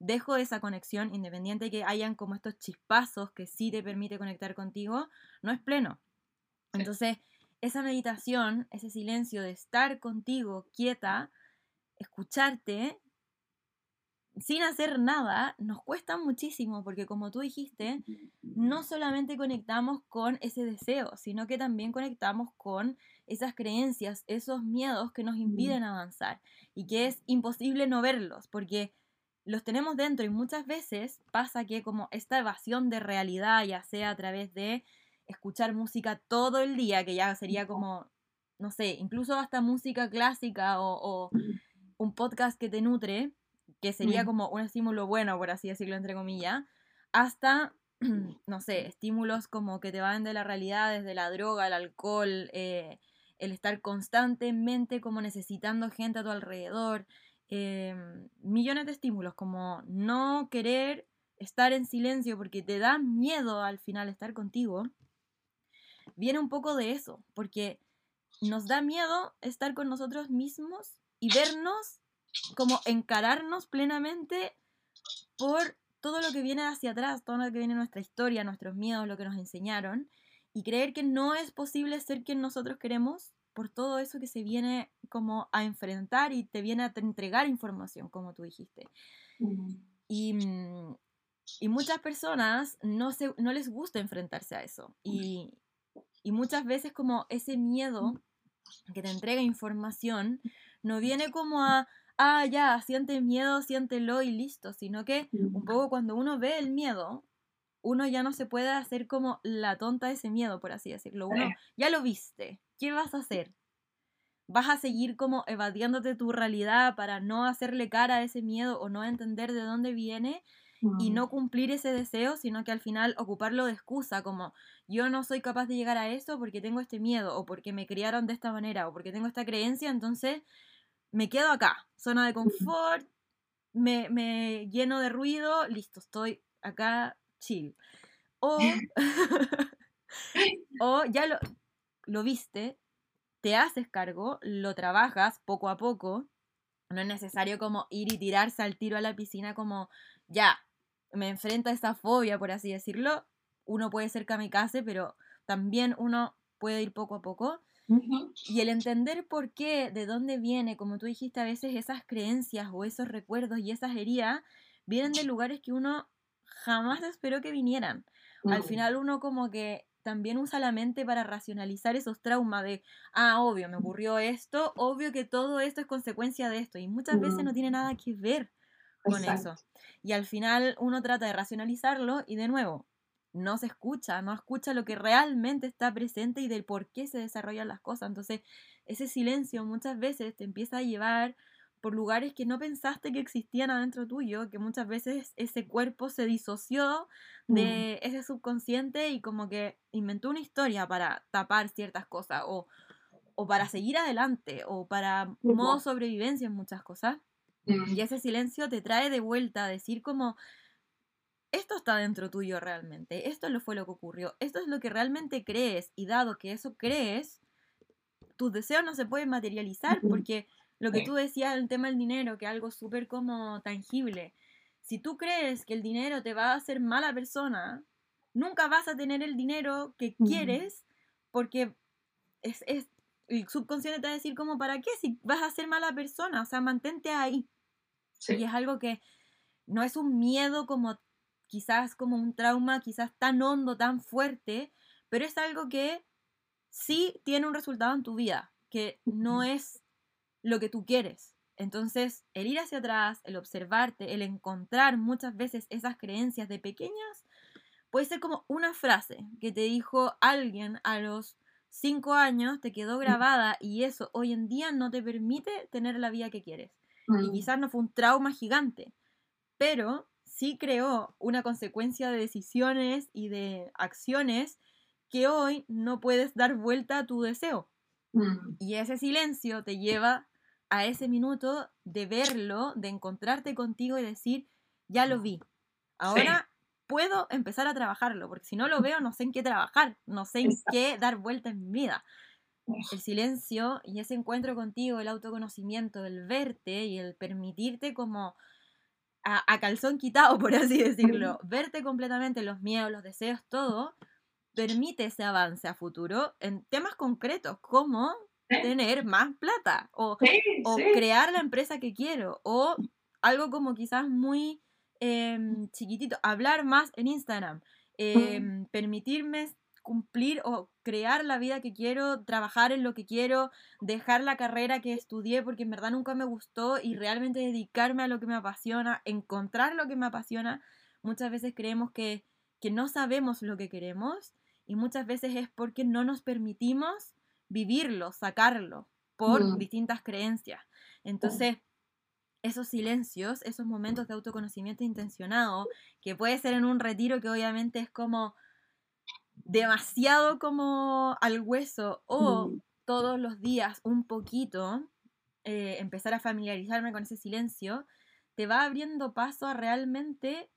dejo esa conexión independiente que hayan como estos chispazos que sí te permite conectar contigo, no es pleno. Sí. Entonces, esa meditación, ese silencio de estar contigo quieta, escucharte, sin hacer nada, nos cuesta muchísimo porque como tú dijiste, no solamente conectamos con ese deseo, sino que también conectamos con esas creencias, esos miedos que nos impiden avanzar y que es imposible no verlos porque los tenemos dentro y muchas veces pasa que como esta evasión de realidad, ya sea a través de escuchar música todo el día, que ya sería como, no sé, incluso hasta música clásica o, o un podcast que te nutre, que sería como un estímulo bueno, por así decirlo, entre comillas, hasta, no sé, estímulos como que te van de la realidad, desde la droga, el alcohol, eh, el estar constantemente como necesitando gente a tu alrededor, eh, millones de estímulos, como no querer estar en silencio porque te da miedo al final estar contigo, viene un poco de eso, porque nos da miedo estar con nosotros mismos y vernos como encararnos plenamente por todo lo que viene hacia atrás, todo lo que viene en nuestra historia, nuestros miedos, lo que nos enseñaron, y creer que no es posible ser quien nosotros queremos por todo eso que se viene como a enfrentar y te viene a entregar información, como tú dijiste. Y, mm, y muchas personas no, se, no les gusta enfrentarse a eso. Y, y muchas veces como ese miedo que te entrega información no viene como a, ah, ya, siente miedo, siéntelo y listo, sino que un poco cuando uno ve el miedo, uno ya no se puede hacer como la tonta de ese miedo, por así decirlo. Uno Sí. ya lo viste, ¿qué vas a hacer? ¿Vas a seguir como evadiéndote tu realidad para no hacerle cara a ese miedo o no entender de dónde viene? y Mm. no cumplir ese deseo, sino que al final ocuparlo de excusa, como yo no soy capaz de llegar a eso porque tengo este miedo, o porque me criaron de esta manera, o porque tengo esta creencia, entonces me quedo acá, zona de confort, me, me lleno de ruido, listo, estoy acá chill. O, o ya lo, lo viste, te haces cargo, lo trabajas poco a poco, no es necesario como ir y tirarse al tiro a la piscina como, ya, me enfrenta a esa fobia, por así decirlo. Uno puede ser kamikaze, pero también uno puede ir poco a poco. Y el entender por qué, de dónde viene, como tú dijiste, a veces esas creencias o esos recuerdos y esas heridas vienen de lugares que uno jamás esperó que vinieran. Al final uno como que también usa la mente para racionalizar esos traumas de, ah, obvio, me ocurrió esto, obvio que todo esto es consecuencia de esto. Y muchas veces no tiene nada que ver con Exacto. eso. Y al final uno trata de racionalizarlo y de nuevo, no se escucha, no escucha lo que realmente está presente y del por qué se desarrollan las cosas. Entonces, ese silencio muchas veces te empieza a llevar por lugares que no pensaste que existían adentro tuyo, que muchas veces ese cuerpo se disoció Mm. de ese subconsciente y como que inventó una historia para tapar ciertas cosas o, o para seguir adelante o para Ujú. modo sobrevivencia en muchas cosas. Mm. Y ese silencio te trae de vuelta a decir como, esto está dentro tuyo realmente, esto lo fue lo que ocurrió, esto es lo que realmente crees y dado que eso crees, tus deseos no se pueden materializar porque lo que Sí. tú decías el tema del dinero, que es algo súper como tangible, si tú crees que el dinero te va a hacer mala persona, nunca vas a tener el dinero que quieres porque es, es, el subconsciente te va a decir como, ¿para qué? Si vas a ser mala persona, o sea, mantente ahí. Sí. Y es algo que no es un miedo como quizás como un trauma, quizás tan hondo, tan fuerte, pero es algo que sí tiene un resultado en tu vida, que no es lo que tú quieres. Entonces, el ir hacia atrás, el observarte, el encontrar muchas veces esas creencias de pequeñas, puede ser como una frase que te dijo alguien a los cinco años, te quedó grabada y eso hoy en día no te permite tener la vida que quieres. Y mm. quizás no fue un trauma gigante, pero sí creó una consecuencia de decisiones y de acciones que hoy no puedes dar vuelta a tu deseo. Mm. Y ese silencio te lleva a ese minuto de verlo, de encontrarte contigo y decir, ya lo vi. Ahora puedo empezar a trabajarlo, porque si no lo veo no sé en qué trabajar, no sé en qué dar vuelta en mi vida. El silencio y ese encuentro contigo, el autoconocimiento, el verte y el permitirte como a, calzón quitado, por así decirlo, verte completamente los miedos, los deseos, todo, permite ese avance a futuro en temas concretos como tener más plata o, o crear la empresa que quiero o algo como quizás muy em, chiquitito, hablar más en Instagram, em, permitirme cumplir o crear la vida que quiero, trabajar en lo que quiero, dejar la carrera que estudié porque en verdad nunca me gustó y realmente dedicarme a lo que me apasiona, encontrar lo que me apasiona. Muchas veces creemos que, que no sabemos lo que queremos y muchas veces es porque no nos permitimos vivirlo, sacarlo por mm. distintas creencias. Entonces, esos silencios, esos momentos de autoconocimiento intencionado, que puede ser en un retiro que obviamente es como demasiado como al hueso o todos los días un poquito, eh, empezar a familiarizarme con ese silencio, te va abriendo paso a realmente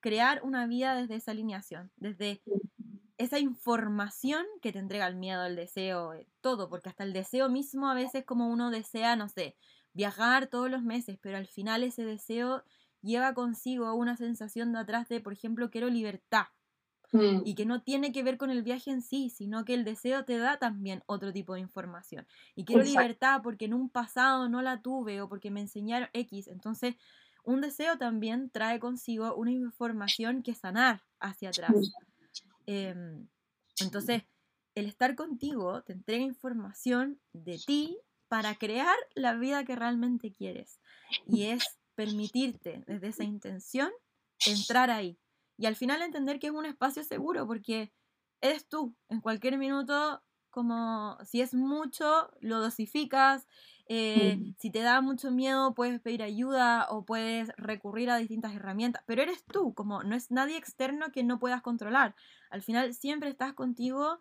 crear una vida desde esa alineación, desde esa información que te entrega el miedo, el deseo, eh, todo, porque hasta el deseo mismo a veces como uno desea, no sé, viajar todos los meses, pero al final ese deseo lleva consigo una sensación de atrás de, por ejemplo, quiero libertad, Mm. y que no tiene que ver con el viaje en sí, sino que el deseo te da también otro tipo de información. Y quiero libertad porque en un pasado no la tuve o porque me enseñaron X. Entonces, un deseo también trae consigo una información que sanar hacia atrás. Em, entonces, el estar contigo te entrega información de ti para crear la vida que realmente quieres. Y es permitirte desde esa intención entrar ahí y al final entender que es un espacio seguro porque eres tú. En cualquier minuto, como si es mucho, lo dosificas. Eh, si te da mucho miedo, puedes pedir ayuda o puedes recurrir a distintas herramientas. Pero eres tú, como no es nadie externo que no puedas controlar. Al final siempre estás contigo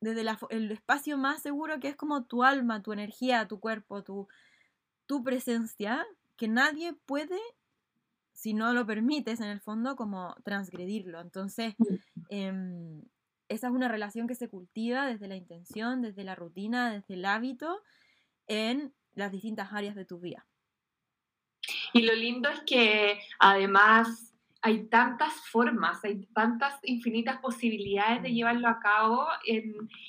desde el espacio más seguro que es como tu alma, tu energía, tu cuerpo, tu, tu presencia, que nadie puede si no lo permites, en el fondo, como transgredirlo. Entonces, em, esa es una relación que se cultiva desde la intención, desde la rutina, desde el hábito, en las distintas áreas de tu vida. Y lo lindo es que además hay tantas formas, hay tantas infinitas posibilidades de llevarlo a cabo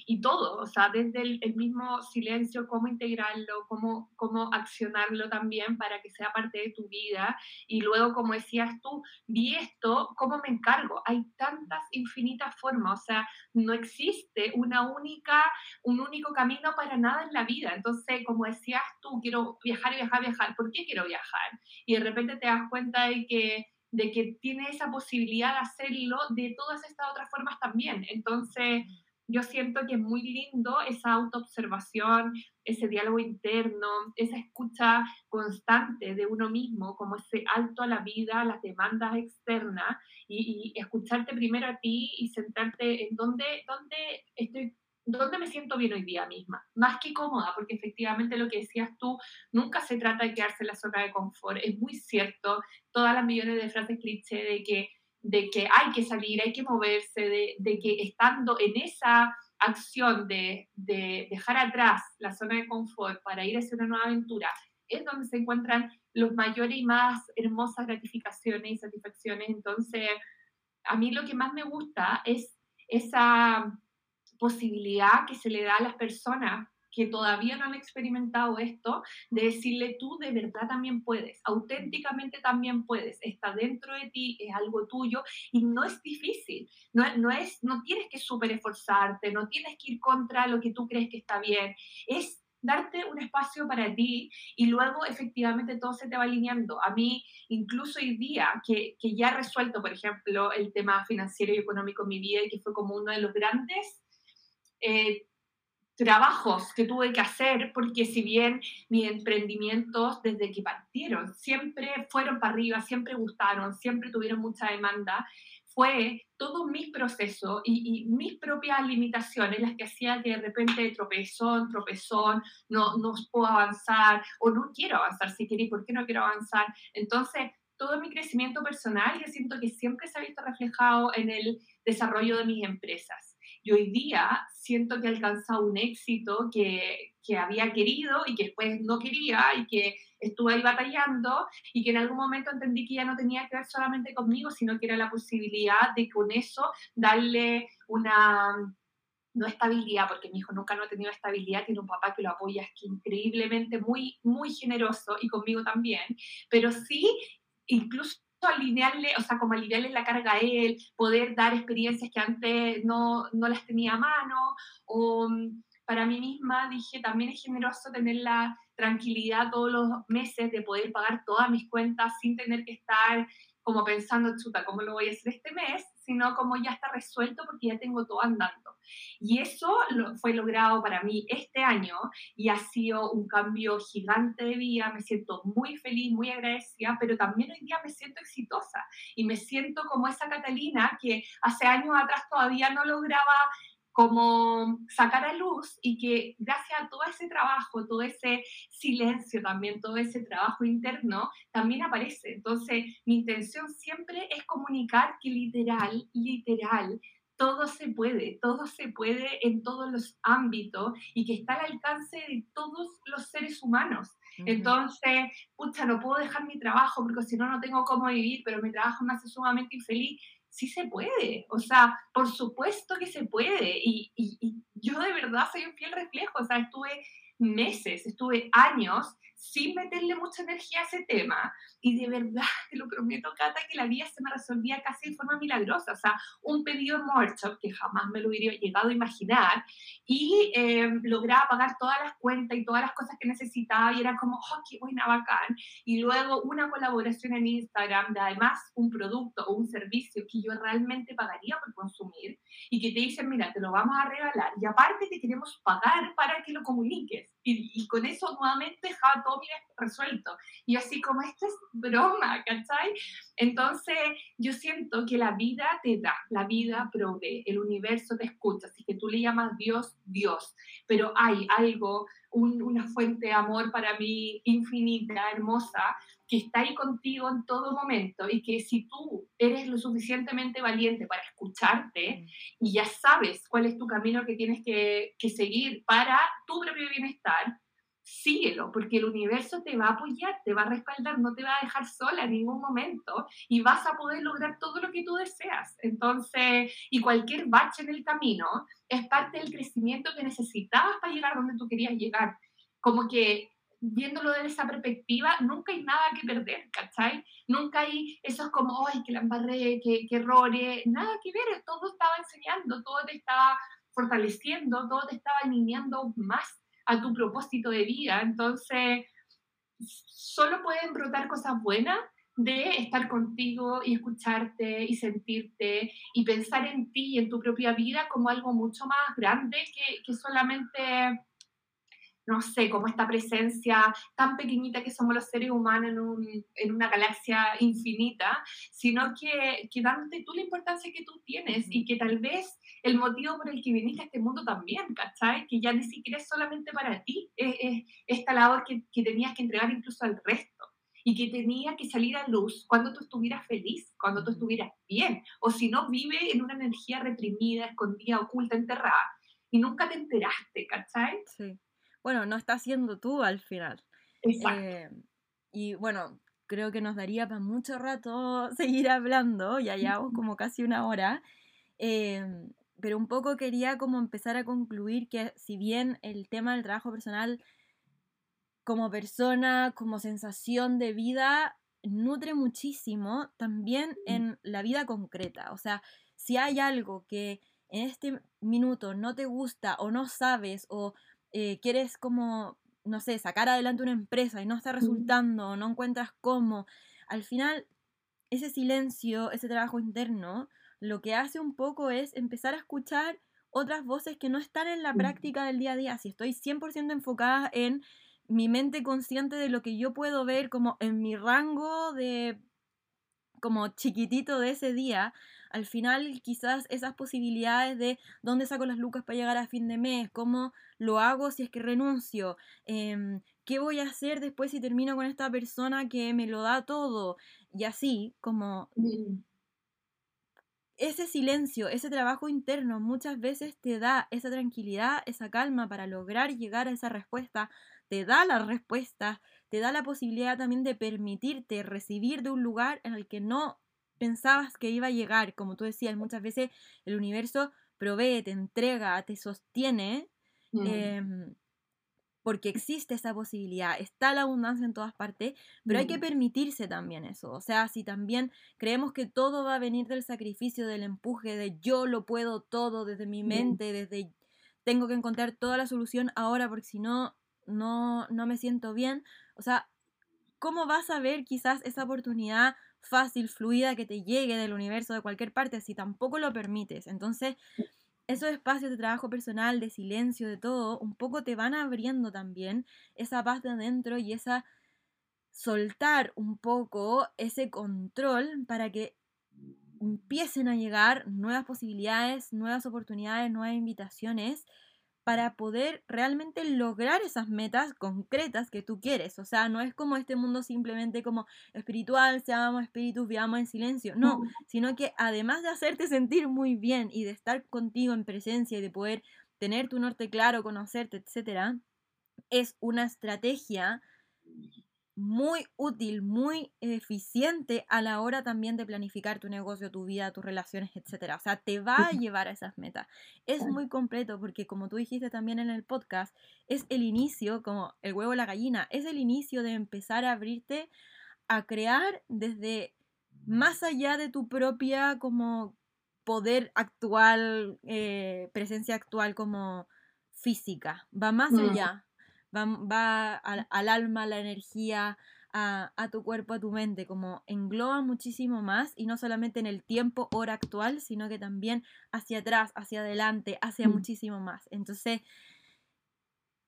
y todo, o sea, desde el, mismo silencio, cómo integrarlo, cómo, cómo accionarlo también para que sea parte de tu vida. Y luego, como decías tú, vi esto, ¿cómo me encargo? Hay tantas infinitas formas, o sea, no existe una única, un único camino para nada en la vida. Entonces, como decías tú, quiero viajar y viajar, viajar. ¿Por qué quiero viajar? Y de repente te das cuenta de que de que tiene esa posibilidad de hacerlo de todas estas otras formas también. Entonces, yo siento que es muy lindo esa autoobservación, ese diálogo interno, esa escucha constante de uno mismo, como ese alto a la vida, las demandas externas, y, escucharte primero a ti y sentarte en dónde, dónde estoy ¿dónde me siento bien hoy día misma? Más que cómoda, porque efectivamente lo que decías tú, nunca se trata de quedarse en la zona de confort. Es muy cierto, todas las millones de frases cliché de que, de que hay que salir, hay que moverse, de, de que estando en esa acción de, de, dejar atrás la zona de confort para ir hacia una nueva aventura, es donde se encuentran los mayores y más hermosas gratificaciones y satisfacciones. Entonces, a mí lo que más me gusta es esa posibilidad que se le da a las personas que todavía no han experimentado esto, de decirle tú de verdad también puedes, auténticamente también puedes, está dentro de ti, es algo tuyo y no es difícil, no, no, es, no tienes que súper esforzarte, no tienes que ir contra lo que tú crees que está bien, es darte un espacio para ti y luego efectivamente todo se te va alineando. A mí, incluso hoy día, que, que ya he resuelto, por ejemplo, el tema financiero y económico en mi vida y que fue como uno de los grandes eh, trabajos que tuve que hacer, porque si bien mis emprendimientos desde que partieron siempre fueron para arriba, siempre gustaron, siempre tuvieron mucha demanda, fue todo mi proceso y, mis propias limitaciones las que hacía que de repente tropezón, tropezón, no, no puedo avanzar o no quiero avanzar si queréis, ¿por qué no quiero avanzar? Entonces, todo mi crecimiento personal yo siento que siempre se ha visto reflejado en el desarrollo de mis empresas y hoy día siento que he alcanzado un éxito que, que había querido y que después no quería y que estuve ahí batallando y que en algún momento entendí que ya no tenía que ver solamente conmigo, sino que era la posibilidad de con eso darle una no estabilidad, porque mi hijo nunca no ha tenido estabilidad, tiene un papá que lo apoya es que increíblemente muy, muy generoso y conmigo también, pero sí incluso alinearle, o sea, como alinearle la carga a él, poder dar experiencias que antes no, no las tenía a mano, o mm, para mí misma dije, también es generoso tener la tranquilidad todos los meses de poder pagar todas mis cuentas sin tener que estar como pensando, chuta, ¿cómo lo voy a hacer este mes? Sino como ya está resuelto porque ya tengo todo andando. Y eso lo, fue logrado para mí este año y ha sido un cambio gigante de vida. Me siento muy feliz, muy agradecida, pero también hoy día me siento exitosa y me siento como esa Catalina que hace años atrás todavía no lograba como sacar a luz y que gracias a todo ese trabajo, todo ese silencio también, todo ese trabajo interno, también aparece. Entonces, mi intención siempre es comunicar que literal, literal, todo se puede, todo se puede en todos los ámbitos y que está al alcance de todos los seres humanos. Entonces, pucha, no puedo dejar mi trabajo porque si no, no tengo cómo vivir, pero mi trabajo me hace sumamente infeliz sí se puede, o sea, por supuesto que se puede. Y, yo de verdad soy un fiel reflejo, o sea, estuve meses, estuve años sin meterle mucha energía a ese tema. Y de verdad, te lo prometo, Cata, que la vida se me resolvía casi de forma milagrosa. O sea, un pedido en workshop que jamás me lo hubiera llegado a imaginar y eh, lograba pagar todas las cuentas y todas las cosas que necesitaba y era como, oh, qué buena, bacán. Y luego una colaboración en Instagram de además un producto o un servicio que yo realmente pagaría por consumir y que te dicen, mira, te lo vamos a regalar y aparte te queremos pagar para que lo comuniques. Y, con eso nuevamente dejaba todo mi resuelto. Y así como, esto es broma, ¿cachai? Entonces, yo siento que la vida te da, la vida provee, el universo te escucha, así que tú le llamas Dios, Dios, pero hay algo, una fuente de amor para mí infinita, hermosa, que está ahí contigo en todo momento y que si tú eres lo suficientemente valiente para escucharte mm. y ya sabes cuál es tu camino que tienes que, que seguir para tu propio bienestar, síguelo, porque el universo te va a apoyar, te va a respaldar, no te va a dejar sola en ningún momento y vas a poder lograr todo lo que tú deseas. Entonces, y cualquier bache en el camino es parte del crecimiento que necesitabas para llegar donde tú querías llegar. Como que viéndolo desde esa perspectiva, nunca hay nada que perder, ¿cachai? Nunca hay esos como, ay, que la embarré, que, que errores, nada que ver, todo estaba enseñando, todo te estaba fortaleciendo, todo te estaba alineando más a tu propósito de vida. Entonces, solo pueden brotar cosas buenas de estar contigo y escucharte y sentirte y pensar en ti y en tu propia vida como algo mucho más grande que, que solamente no sé, como esta presencia tan pequeñita que somos los seres humanos en, un, en una galaxia infinita, sino que, que dándote tú la importancia que tú tienes y que tal vez el motivo por el que viniste a este mundo también, ¿cachai? Que ya ni siquiera es solamente para ti, es, esta labor que, que tenías que entregar incluso al resto y que tenía que salir a luz cuando tú estuvieras feliz, cuando tú estuvieras bien, o si no, vive en una energía reprimida, escondida, oculta, enterrada, y nunca te enteraste, ¿cachai? Sí bueno, no está siendo tú al final. Exacto. Eh, y bueno, creo que nos daría para mucho rato seguir hablando, ya llevamos como casi una hora. Eh, pero un poco quería como empezar a concluir que si bien el tema del trabajo personal como persona, como sensación de vida, nutre muchísimo también en la vida concreta. O sea, si hay algo que en este minuto no te gusta o no sabes o eh, quieres como, no sé, sacar adelante una empresa y no está resultando no encuentras cómo, al final ese silencio, ese trabajo interno, lo que hace un poco es empezar a escuchar otras voces que no están en la práctica del día a día. Si estoy 100% enfocada en mi mente consciente de lo que yo puedo ver como en mi rango de como chiquitito de ese día, al final quizás esas posibilidades de dónde saco las lucas para llegar a fin de mes, cómo lo hago si es que renuncio, em, qué voy a hacer después si termino con esta persona que me lo da todo, y así como ese silencio, ese trabajo interno muchas veces te da esa tranquilidad, esa calma para lograr llegar a esa respuesta, te da la respuesta, te da la posibilidad también de permitirte recibir de un lugar en el que no pensabas que iba a llegar. Como tú decías, muchas veces el universo provee, te entrega, te sostiene. Em, porque existe esa posibilidad, está la abundancia en todas partes, pero hay que permitirse también eso. O sea, si también creemos que todo va a venir del sacrificio, del empuje, de yo lo puedo todo desde mi mente, desde tengo que encontrar toda la solución ahora porque si no, no, no me siento bien. O sea, ¿cómo vas a ver quizás esa oportunidad fácil, fluida que te llegue del universo, de cualquier parte, si tampoco lo permites? Entonces esos espacios de trabajo personal, de silencio, de todo, un poco te van abriendo también esa paz de adentro y esa soltar un poco ese control para que empiecen a llegar nuevas posibilidades, nuevas oportunidades, nuevas invitaciones para poder realmente lograr esas metas concretas que tú quieres. O sea, no es como este mundo simplemente como espiritual, seamos espíritus, vivamos en silencio. No, sino que además de hacerte sentir muy bien y de estar contigo en presencia y de poder tener tu norte claro, conocerte, etc., es una estrategia muy útil, muy eficiente a la hora también de planificar tu negocio, tu vida, tus relaciones, etc. O sea, te va a llevar a esas metas. Es muy completo porque como tú dijiste también en el podcast, es el inicio, como el huevo la gallina, es el inicio de empezar a abrirte a crear desde más allá de tu propia como poder actual, eh, presencia actual como física, va más allá va, al, alma, a la energía, a, tu cuerpo, a tu mente, como engloba muchísimo más y no solamente en el tiempo, hora actual, sino que también hacia atrás, hacia adelante, hacia mm. muchísimo más. Entonces,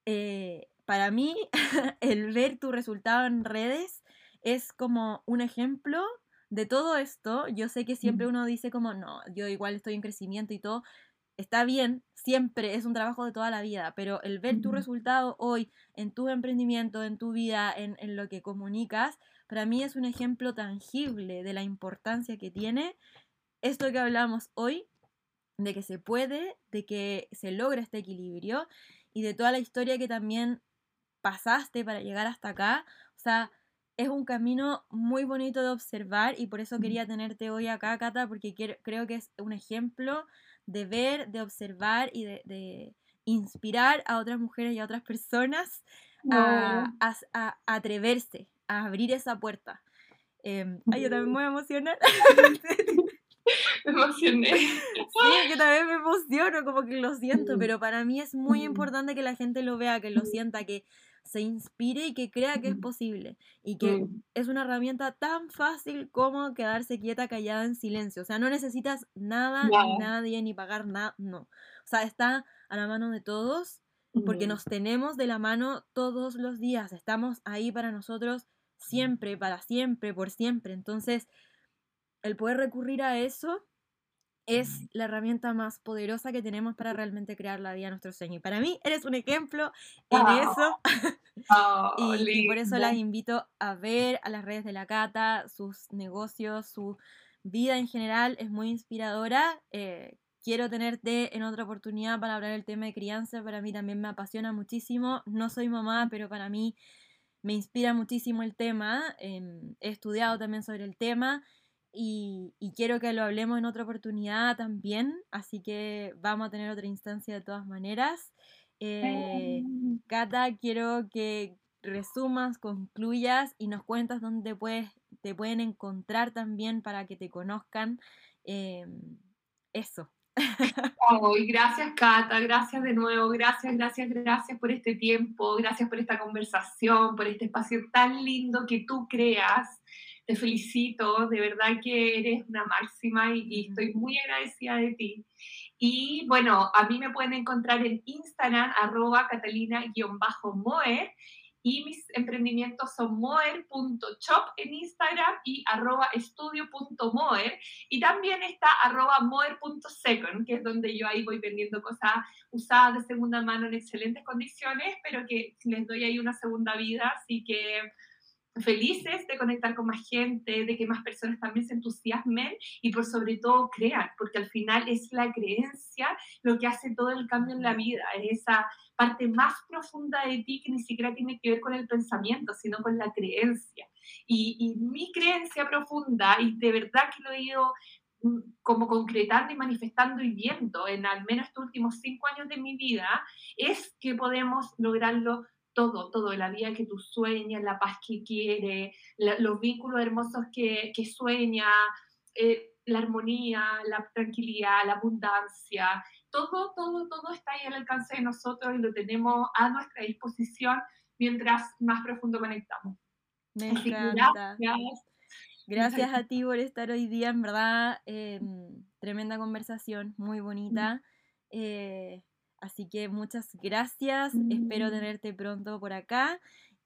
eh, para mí, el ver tu resultado en redes es como un ejemplo de todo esto. Yo sé que siempre uno dice como, no, yo igual estoy en crecimiento y todo, está bien, siempre es un trabajo de toda la vida, pero el ver tu resultado hoy en tu emprendimiento, en tu vida, en, lo que comunicas, para mí es un ejemplo tangible de la importancia que tiene esto que hablamos hoy, de que se puede, de que se logra este equilibrio y de toda la historia que también pasaste para llegar hasta acá. O sea, es un camino muy bonito de observar y por eso quería tenerte hoy acá, Cata, porque creo que es un ejemplo de ver, de observar y de, inspirar a otras mujeres y a otras personas a, atreverse, a abrir esa puerta. Em, ay, yo también me voy a emocionar. me emocioné. Sí, yo también me emociono, como que lo siento, pero para mí es muy importante que la gente lo vea, que lo sienta, que se inspire y que crea que es posible y que es una herramienta tan fácil como quedarse quieta, callada en silencio. O sea, no necesitas nada, ni nadie, ni pagar nada, no. O sea, está a la mano de todos porque nos tenemos de la mano todos los días, estamos ahí para nosotros siempre, para siempre, por siempre. Entonces, el poder recurrir a eso es la herramienta más poderosa que tenemos para realmente crear la vida de nuestro sueño. Y para mí eres un ejemplo en eso. Oh, y, por eso las invito a ver a las redes de la Cata, sus negocios, su vida en general. Es muy inspiradora. Eh, quiero tenerte en otra oportunidad para hablar del tema de crianza. Para mí también me apasiona muchísimo. No soy mamá, pero para mí me inspira muchísimo el tema. Em, he estudiado también sobre el tema y, quiero que lo hablemos en otra oportunidad también, así que vamos a tener otra instancia de todas maneras. Eh, Cata, quiero que resumas, concluyas y nos cuentas dónde puedes, te pueden encontrar también para que te conozcan. Em, eso. gracias Cata, gracias de nuevo, gracias, gracias, gracias por este tiempo, gracias por esta conversación, por este espacio tan lindo que tú creas te felicito, de verdad que eres una máxima y, estoy muy agradecida de ti. Y bueno, a mí me pueden encontrar en Instagram, arroba catalina-moer, y mis emprendimientos son moer.shop en Instagram y arroba estudio.moer. Y también está arroba moer.second, que es donde yo ahí voy vendiendo cosas usadas de segunda mano en excelentes condiciones, pero que les doy ahí una segunda vida. Así que felices de conectar con más gente, de que más personas también se entusiasmen y por sobre todo crean, porque al final es la creencia lo que hace todo el cambio en la vida, es esa parte más profunda de ti que ni siquiera tiene que ver con el pensamiento, sino con la creencia. Y, y mi creencia profunda, y de verdad que lo he ido mm, como concretando y manifestando y viendo en al menos estos últimos cinco años de mi vida, es que podemos lograrlo todo, todo, la vida que tú sueñas, la paz que quieres, los vínculos hermosos que, que sueña, eh, la armonía, la tranquilidad, la abundancia, todo, todo, todo está ahí al alcance de nosotros y lo tenemos a nuestra disposición mientras más profundo conectamos. Me encanta. Gracias. a ti por estar hoy día, en verdad, em, tremenda conversación, muy bonita. Eh, Así que muchas gracias, espero mm. tenerte pronto por acá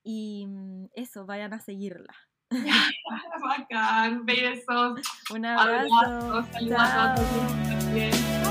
y mm, eso, vayan a seguirla. Bacán, besos. Un abrazo. Saludos a todos.